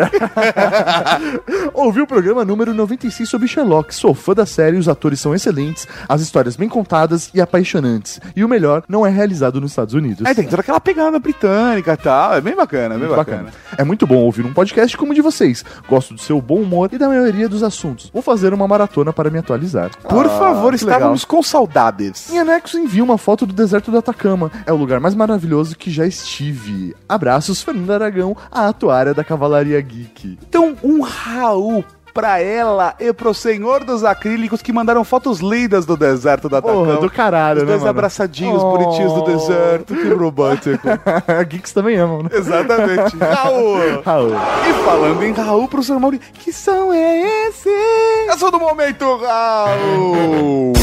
Ouvi o programa número 96 sobre Sherlock. Sou fã da série, os atores são excelentes, as histórias bem contadas e apaixonantes. E o melhor, não é realizado nos Estados Unidos. Aí tem toda aquela pegada britânica e tal. É bem bacana, bem Muito bacana. É muito bom ouvir um podcast como o de vocês. Gosto do seu bom humor e da maioria dos assuntos. Vou fazer uma maratona para me atualizar. Por Ah, favor, estávamos com saudades. Em anexo, envio uma foto do deserto do Atacama. É o lugar mais maravilhoso que já estive. Abraços, Fernando Aragão, a atuária da Cavalaria Geek. Então, um Raul pra ela e pro senhor dos acrílicos que mandaram fotos lindas do deserto da. Porra, do caralho, Os né, dois mano? abraçadinhos, Oh. bonitinhos do deserto. Que romântico. Geeks também amam, né? Exatamente. Raul. Raul. E falando em Raul, professor Mauri, que som é esse? É só do momento, Raul.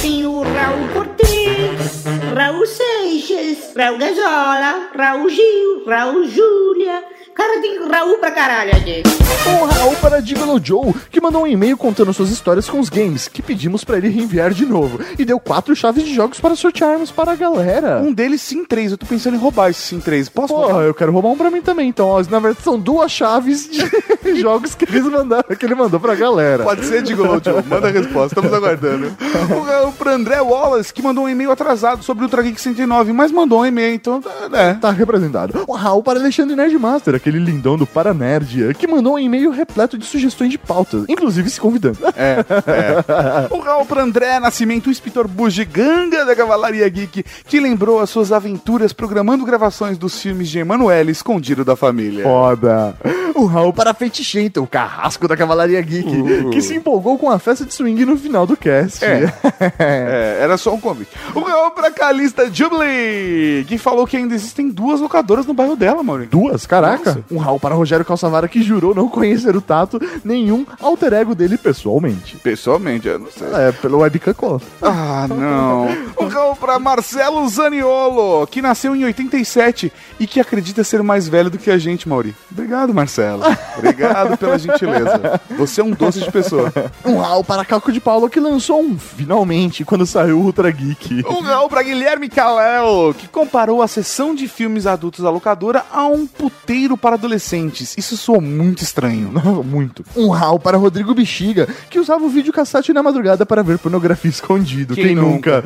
Tem o Raul Cortez, Raul Seixas, Raul Gazola, Raul Gil, Raul Júlia. Cara, tem Raul pra caralho aqui. Um Raul para Digolo Joe, que mandou um e-mail contando suas histórias com os games, que pedimos pra ele reenviar de novo. E deu quatro chaves de jogos para sortearmos para a galera. Um deles Sim 3. Eu tô pensando em roubar esse Sim 3. Posso Porra, roubar? eu quero roubar um pra mim também. Então, ó, na verdade, são duas chaves de jogos que, eles mandaram, que ele mandou pra galera. Pode ser, Digo Joe. Manda a resposta, estamos aguardando. O Raul pro André Wallace, que mandou um e-mail atrasado sobre o Ultra Geek 109, mas mandou um e-mail, então, é. Tá representado. O Raul para Alexandre Nerdmaster, aquele lindão do Paranerdia, que mandou um e-mail repleto de sugestões de pautas, inclusive se convidando. É, é. O Raul pro André Nascimento, o inspetor bugiganga da Cavalaria Geek, que lembrou as suas aventuras programando gravações dos filmes de Emanuele escondido da família. Foda. O Raul para Fetichenta, o carrasco da Cavalaria Geek, que se empolgou com a festa de swing no final do cast. É. É, era só um convite. O Raul pra Calista Jubilee, que falou que ainda existem duas locadoras no bairro dela, Maurinho. Duas? Caraca. Isso. Um Raul para Rogério Calçavara que jurou não conhecer o Tato, nenhum alter ego dele pessoalmente. Pessoalmente, eu não sei. É, pelo webcam conta. Ah, não. Um Raul pra Marcelo Zaniolo, que nasceu em 87 e que acredita ser mais velho do que a gente, Mauri. Obrigado, Marcelo. Obrigado pela gentileza. Você é um doce de pessoa. Um Raul para Calco de Paulo que lançou um finalmente quando saiu o Ultra Geek. Um Raul pra Guilherme Calel, que comparou a sessão de filmes adultos da locadora a um puteiro para adolescentes. Isso soou muito estranho. Muito. Um Raul para Rodrigo Bexiga, que usava o videocassete na madrugada para ver pornografia escondido. Quem, Quem nunca?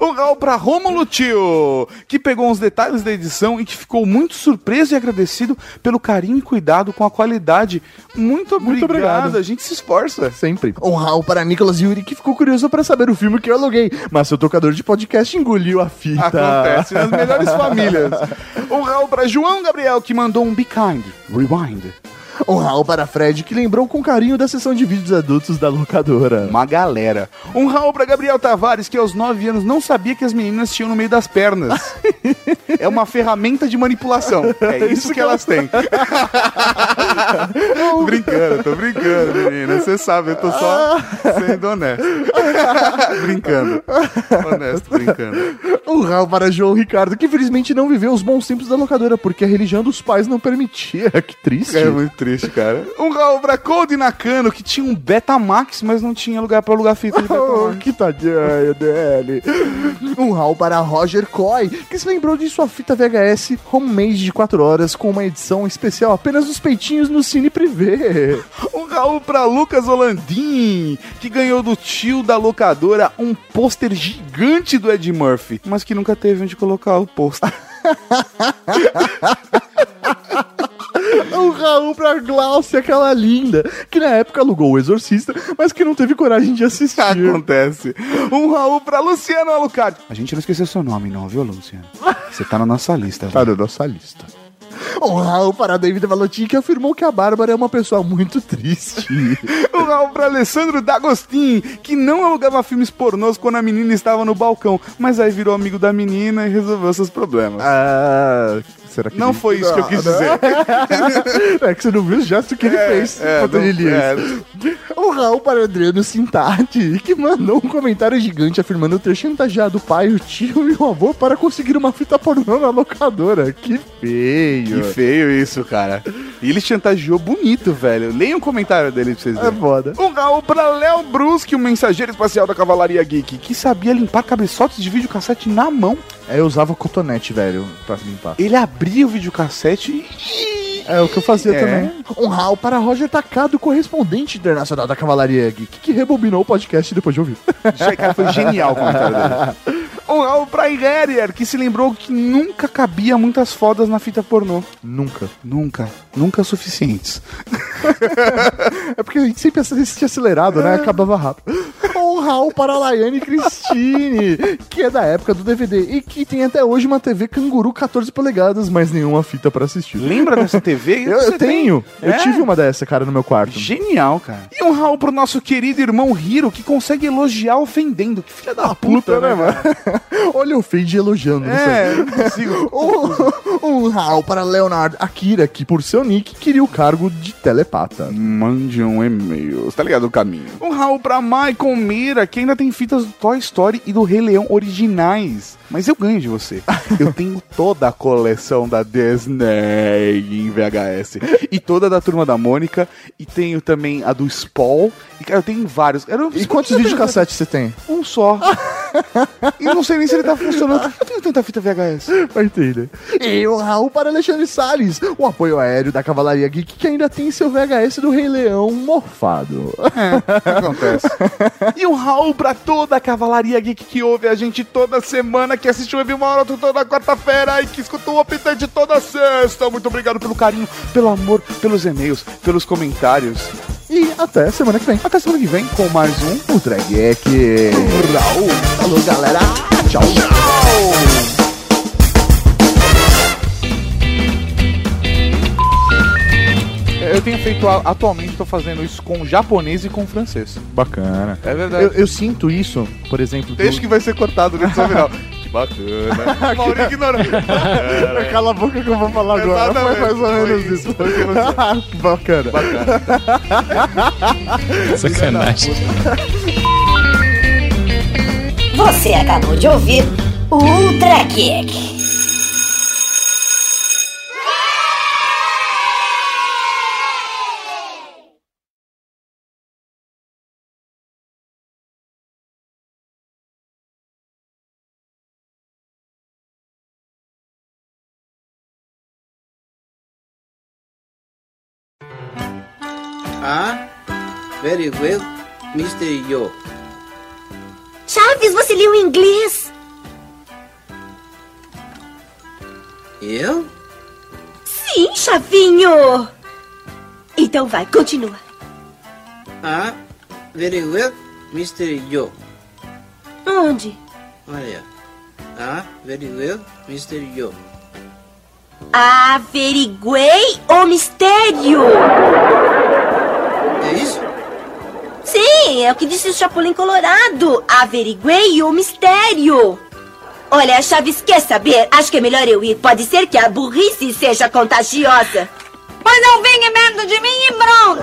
Um Raul pra Rômulo Tio, que pegou uns detalhes da edição e que ficou muito surpreso e agradecido pelo carinho e cuidado com a qualidade. Muito obrigado. Muito obrigado. A gente se esforça. Sempre. Um Raul para Nicolas Yuri, que ficou curioso para saber o filme que eu aluguei, mas seu tocador de podcast engoliu a fita. Acontece nas melhores famílias. Um Raul pra João Gabriel, que mandou um Be Kind, Rewind. Um Raul para Fred, que lembrou com carinho da sessão de vídeos adultos da locadora. Uma galera. Um Raul pra Gabriel Tavares, que aos 9 anos não sabia que as meninas tinham no meio das pernas. é uma ferramenta de manipulação. É isso que elas têm. brincando, tô brincando, menina. Você sabe, eu tô só sendo honesto. brincando. Honesto, brincando. Um Raul para João Ricardo, que infelizmente não viveu os bons tempos da locadora, porque a religião dos pais não permitia. Que triste. É muito triste, cara. Um Raul pra Cold Nakano, que tinha um Betamax, mas não tinha lugar pra alugar fita de Oh, Betamax. que tadinha dele. Um Raul para Roger Coy, que se lembrou de sua fita VHS homemade de 4 horas com uma edição especial apenas dos peitinhos no Cine Privé. Um Raul pra Lucas Holandim, que ganhou do tio da locadora um pôster gigante do Ed Murphy, mas que nunca teve onde colocar o pôster. Um Raul pra Glaucia, aquela linda, que na época alugou o Exorcista, mas que não teve coragem de assistir. Acontece. Um Raul pra Luciano Alucard. A gente não esqueceu seu nome, não, viu, Luciano? Você tá na nossa lista. Tá na nossa lista. Um Raul para David Valotti, que afirmou que a Bárbara é uma pessoa muito triste. Um Raul pra Alessandro D'Agostin, que não alugava filmes pornôs quando a menina estava no balcão, mas aí virou amigo da menina e resolveu seus problemas. ah, será que Não foi isso que eu quis dizer. É que você não viu o gesto que ele fez é, quando não- ele lia é. O Raul para o Adriano Sintati, que mandou um comentário gigante afirmando ter chantageado o pai, o tio e o avô para conseguir uma fita pornô na locadora. Que feio. Que feio isso, cara. E ele chantageou bonito, velho. Leia um comentário dele pra vocês É verem. foda. Um Raul pra Léo Brusque, o mensageiro espacial da Cavalaria Geek, que sabia limpar cabeçotes de videocassete na mão. É, eu usava cotonete, velho, pra limpar. Ele abria o videocassete e... É o que eu fazia É. também. Um Raul para Roger Tacado, correspondente internacional da Cavalaria Geek, que rebobinou o podcast depois de ouvir. Isso aí, cara, foi genial o comentário dele. Um Raul pra Irerier, que se lembrou que nunca cabia muitas fodas na fita pornô. Nunca. Nunca. Nunca suficientes. É porque a gente sempre assistia acelerado, né? Acabava rápido. Um Raul para a Laiane Cristine, que é da época do DVD e que tem até hoje uma TV Canguru 14 polegadas, mas nenhuma fita pra assistir. Lembra dessa TV? Eu, eu tenho. tem? Eu É? tive uma dessa, cara, no meu quarto. Genial, cara. E um Raul pro nosso querido irmão Hiro, que consegue elogiar ofendendo. Que filha da puta, né, mano? Olha o Fade elogiando. É, não consigo. Um, um para Leonard Akira, que por seu nick queria o cargo de telepata. Mande um e-mail. Tá ligado o caminho. Um Raul pra Michael Mira, que ainda tem fitas do Toy Story e do Rei Leão originais. Mas eu ganho de você. Eu tenho toda a coleção da Disney em VHS. E toda da Turma da Mônica. E tenho também a do Spawn. E, cara, eu tenho vários. Eu não- E quantos videocassetes você tem? Um só. E não sei nem se ele tá funcionando. Por que eu tenho tanta fita VHS? Vai entender. E o Raul para Alexandre Salles, o apoio aéreo da Cavalaria Geek, que ainda tem seu VHS do Rei Leão mofado. Acontece. E um Raul pra toda a Cavalaria Geek que ouve a gente toda semana, que assiste o Review uma hora toda quarta-feira e que escuta o Update toda sexta. Muito obrigado pelo carinho, pelo amor, pelos e-mails, pelos comentários. E até semana que vem. Até semana que vem com mais um Ultra Geek. Raul. Falou, galera. Tchau. Eu tenho feito, atualmente, tô fazendo isso com japonês e com francês. Bacana. É verdade. Eu, eu sinto isso, por exemplo, do- Deixa que vai ser cortado no final. Bacana. Maurinho ignorou. Bacana. Cala a boca que eu vou falar agora. Exatamente. Foi mais ou Foi menos isso, isso. que eu Bacana. Sacanagem. Você acabou de ouvir o Ultra Kick. Very well, Mr. Yo. Chaves, você leu em inglês? Eu? Sim, Chavinho. Então vai, continua. Ah, very well, Mr. Yo. Onde? Olha. Ah, very well, Mr. Yo. Averiguei o mistério. Sim, é o que disse o Chapolin Colorado. Averiguei o mistério. Olha, Chaves, quer saber? Acho que é melhor eu ir. Pode ser que a burrice seja contagiosa. Pois não venha medo de mim e pronto.